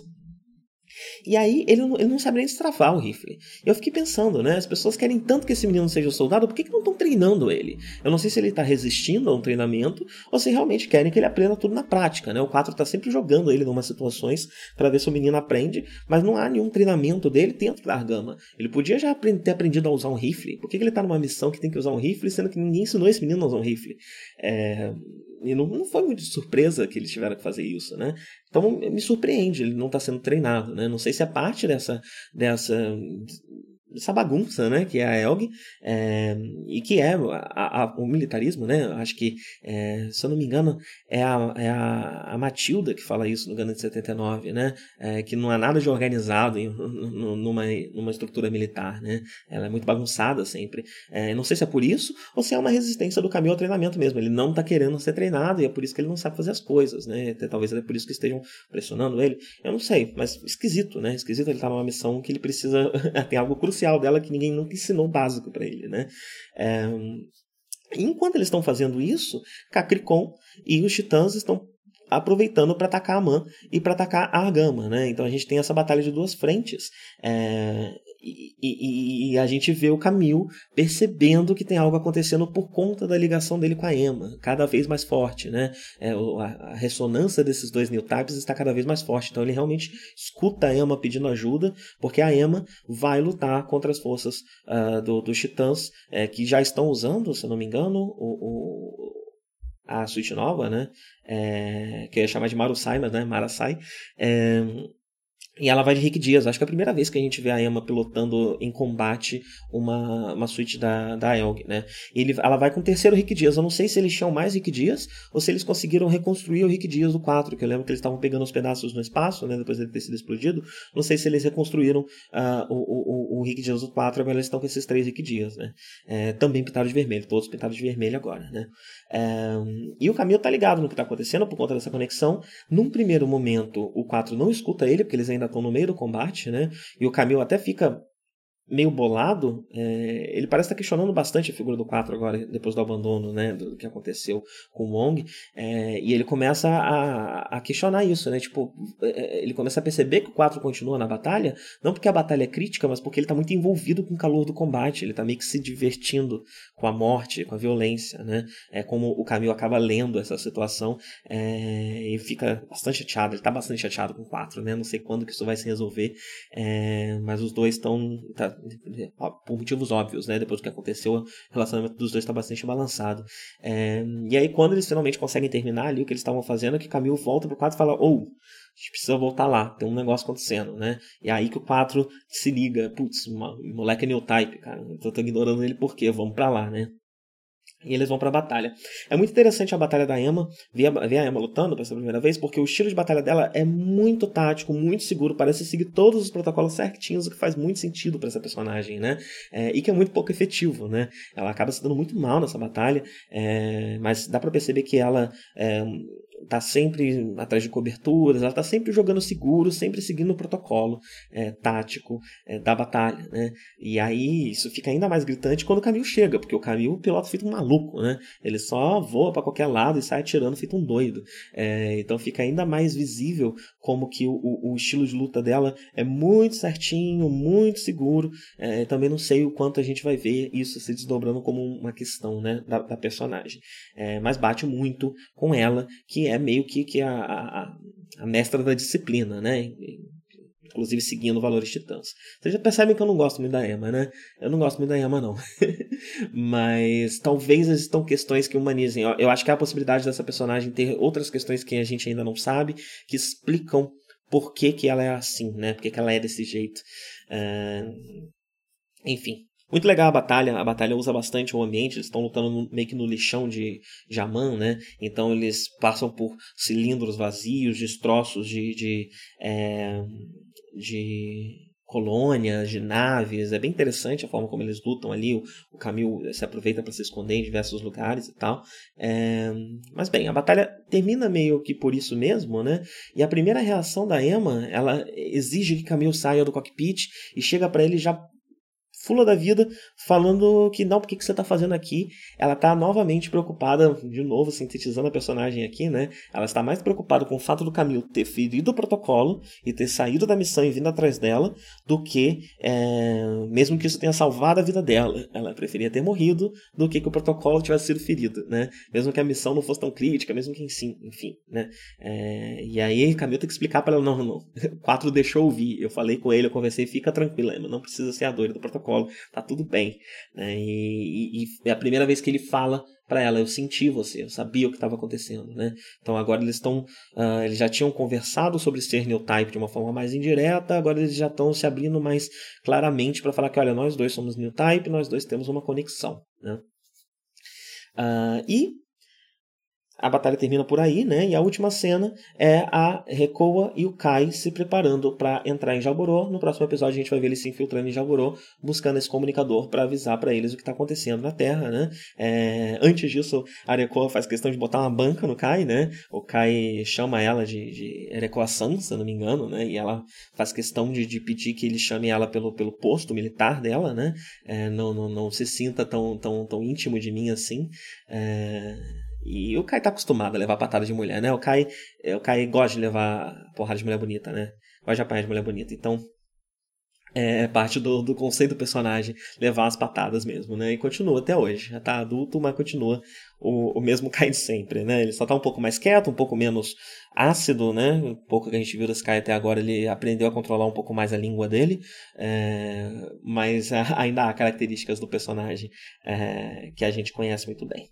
E aí ele, ele não sabe nem destravar o rifle. Eu fiquei pensando, né? As pessoas querem tanto que esse menino seja soldado, por que, que não estão treinando ele? Eu não sei se ele está resistindo a um treinamento ou se realmente querem que ele aprenda tudo na prática, né? O 4 está sempre jogando ele em umas situações para ver se o menino aprende, mas não há nenhum treinamento dele dentro da Argama. Ele podia já ter aprendido a usar um rifle. Por que, que ele está numa missão que tem que usar um rifle, sendo que ninguém ensinou esse menino a usar um rifle? É, e não, não foi muito de surpresa que eles tiveram que fazer isso, né? Então me surpreende, ele não está sendo treinado, né? Não sei se é parte dessa, dessa essa bagunça, né, que é a Elg, é, e que é a, a, o militarismo, né, acho que, é, se eu não me engano, é a, é a, Matilda que fala isso no Gana de 79, né, é, que não há nada de organizado em, numa, numa estrutura militar, né, ela é muito bagunçada sempre. É, não sei se é por isso ou se é uma resistência do caminho ao treinamento mesmo, ele não está querendo ser treinado e é por isso que ele não sabe fazer as coisas, né, talvez é por isso que estejam pressionando ele, eu não sei, mas esquisito, né, esquisito ele tá numa missão que ele precisa, tem algo crucial dela que ninguém nunca ensinou básico para ele, né? É, enquanto eles estão fazendo isso, Cacricon e os Titãs estão aproveitando para atacar a Man e para atacar a Argama, né? Então a gente tem essa batalha de duas frentes. É, e, e, a gente vê o Camil percebendo que tem algo acontecendo por conta da ligação dele com a Emma, cada vez mais forte, né? É, a, a, ressonância desses dois new types está cada vez mais forte. Então ele realmente escuta a Emma pedindo ajuda, porque a Emma vai lutar contra as forças uh, do, dos Titãs, é, que já estão usando, se não me engano, o, o a suíte nova, né? É, que eu ia chamar de Marusai, mas né? Marasai. É, e ela vai de Rick Dias. Acho que é a primeira vez que a gente vê a Emma pilotando em combate uma, uma suíte da, da Elg, né? Ele, ela vai com o terceiro Rick Dias. Eu não sei se eles tinham mais Rick Dias ou se eles conseguiram reconstruir o Rick Dias do 4, que eu lembro que eles estavam pegando os pedaços no espaço, né? Depois dele ter sido explodido. Não sei se eles reconstruíram uh, o, o, o Rick Dias do 4, agora eles estão com esses três Rick Dias, né? É, também pintados de vermelho, todos pintados de vermelho agora, né? É, e o Camilo tá ligado no que tá acontecendo por conta dessa conexão. Num primeiro momento, o 4 não escuta ele, porque eles ainda ainda estão no meio do combate, né? E o Camil até fica meio bolado, é, ele parece estar questionando bastante a figura do 4 agora, depois do abandono, né, do que aconteceu com o Wong, é, e ele começa a, a, questionar isso, né, tipo, é, é, ele começa a perceber que o 4 continua na batalha, não porque a batalha é crítica, mas porque ele está muito envolvido com o calor do combate, ele está meio que se divertindo com a morte, com a violência, né, é como o Camilo acaba lendo essa situação é, e fica bastante chateado, ele está bastante chateado com o 4, né, não sei quando que isso vai se resolver, é, mas os dois estão, tá, por motivos óbvios, né? Depois do que aconteceu, o relacionamento dos dois está bastante balançado. É, e aí, quando eles finalmente conseguem terminar ali o que eles estavam fazendo, é que Camilo volta pro quadro e fala: Ou, oh, a gente precisa voltar lá, tem um negócio acontecendo, né? E é aí que o 4 se liga: Putz, moleque é new type, cara, eu tô ignorando ele por quê? Vamos pra lá, né? E eles vão para a batalha. É muito interessante a batalha da Emma, ver a, ver a Emma lutando pela primeira vez, porque o estilo de batalha dela é muito tático, muito seguro, parece seguir todos os protocolos certinhos, o que faz muito sentido para essa personagem, né? É, e que é muito pouco efetivo, né? Ela acaba se dando muito mal nessa batalha, é, mas dá para perceber que ela é, tá sempre atrás de coberturas, ela tá sempre jogando seguro, sempre seguindo o protocolo é, tático é, da batalha, né? E aí isso fica ainda mais gritante quando o Camil chega, porque o Camil pilota feito um maluco, né? Ele só voa para qualquer lado e sai atirando feito um doido. É, então fica ainda mais visível como que o, o, estilo de luta dela é muito certinho, muito seguro. É, também não sei o quanto a gente vai ver isso se desdobrando como uma questão né, da, da personagem. É, mas bate muito com ela, que é meio que, que a, a, a mestra da disciplina, né? inclusive seguindo valores titãs. Vocês já percebem que eu não gosto muito da Emma, né? Eu não gosto muito da Emma, não. Mas talvez existam questões que humanizem. Eu acho que há a possibilidade dessa personagem ter outras questões que a gente ainda não sabe, que explicam por que, que ela é assim, né? Por que, que ela é desse jeito. Uh... Enfim, muito legal a batalha, a batalha usa bastante o ambiente, eles estão lutando no, meio que no lixão de Jaman, né? Então eles passam por cilindros vazios, destroços de, de, é, de colônias, de naves. É bem interessante a forma como eles lutam ali. O, o Camil se aproveita para se esconder em diversos lugares e tal. É, mas bem, a batalha termina meio que por isso mesmo, né? E a primeira reação da Emma, ela exige que Camil saia do cockpit e chega para ele já fula da vida, falando que não, por que, você está fazendo aqui? Ela está novamente preocupada, de novo, sintetizando a personagem aqui, né? Ela está mais preocupada com o fato do Camilo ter ferido o protocolo e ter saído da missão e vindo atrás dela, do que, é, mesmo que isso tenha salvado a vida dela. Ela preferia ter morrido do que que o protocolo tivesse sido ferido, né? Mesmo que a missão não fosse tão crítica, mesmo que sim, enfim, né? É, e aí Camilo tem que explicar para ela, não, não, o 4 deixou ouvir, eu falei com ele, eu conversei, fica tranquila, não precisa ser a doida do protocolo colo, tá tudo bem. Né? E, e, e é a primeira vez que ele fala para ela, eu senti você, eu sabia o que estava acontecendo, né? Então agora eles estão, uh, eles já tinham conversado sobre ser new type de uma forma mais indireta, agora eles já estão se abrindo mais claramente para falar que, olha, nós dois somos new type, nós dois temos uma conexão, né? Uh, e a batalha termina por aí, né? E a última cena é a Rekoa e o Kai se preparando para entrar em Jalborô. No próximo episódio a gente vai ver eles se infiltrando em Jalborô, buscando esse comunicador para avisar para eles o que está acontecendo na Terra, né? É... Antes disso, a Rekoa faz questão de botar uma banca no Kai, né? O Kai chama ela de, de Erekoa-san, se não me engano, né? E ela faz questão de, de pedir que ele chame ela pelo, pelo posto militar dela, né? É, não, não, não se sinta tão, tão, tão íntimo de mim assim. É... E o Kai tá acostumado a levar patada de mulher, né? O Kai, o Kai gosta de levar porrada de mulher bonita, né? Gosta de apanhar de mulher bonita. Então, é parte do, do conceito do personagem levar as patadas mesmo, né? E continua até hoje. Já tá adulto, mas continua o, o mesmo Kai de sempre, né? Ele só tá um pouco mais quieto, um pouco menos ácido, né? Um pouco que a gente viu desse Kai até agora, ele aprendeu a controlar um pouco mais a língua dele, é, mas ainda há características do personagem é, que a gente conhece muito bem.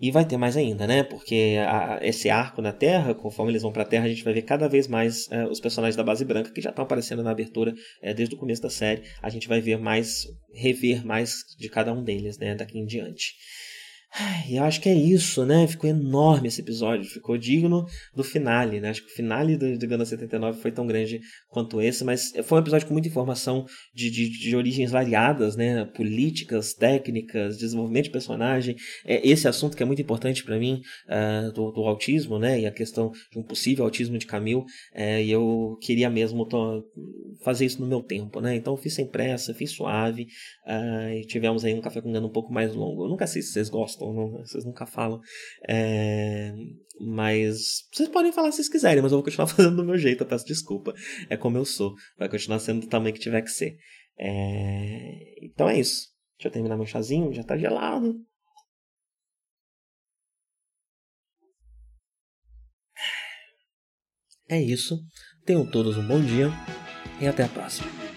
E vai ter mais ainda, né? Porque a, esse arco na Terra, conforme eles vão para a Terra, a gente vai ver cada vez mais é, os personagens da base branca que já estão aparecendo na abertura é, desde o começo da série. A gente vai ver mais, rever mais de cada um deles, né? Daqui em diante. E eu acho que é isso, né? Ficou enorme esse episódio, ficou digno do finale, né? Acho que o finale do, do Gana 79 foi tão grande quanto esse, mas foi um episódio com muita informação de, de, de origens variadas, né? Políticas, técnicas, desenvolvimento de personagem. É esse assunto que é muito importante para mim, uh, do, do, autismo, né? E a questão de um possível autismo de Camille. Uh, e eu queria mesmo fazer isso no meu tempo, né? Então eu fiz sem pressa, fiz suave, uh, e tivemos aí um café com Gana um pouco mais longo. Eu nunca sei se vocês gostam, não vocês nunca falam. É, mas vocês podem falar se vocês quiserem, mas eu vou continuar fazendo do meu jeito, eu peço desculpa. É como eu sou. Vai continuar sendo do tamanho que tiver que ser. É, então é isso. Deixa eu terminar meu chazinho, já tá gelado. É isso. Tenham todos um bom dia e até a próxima.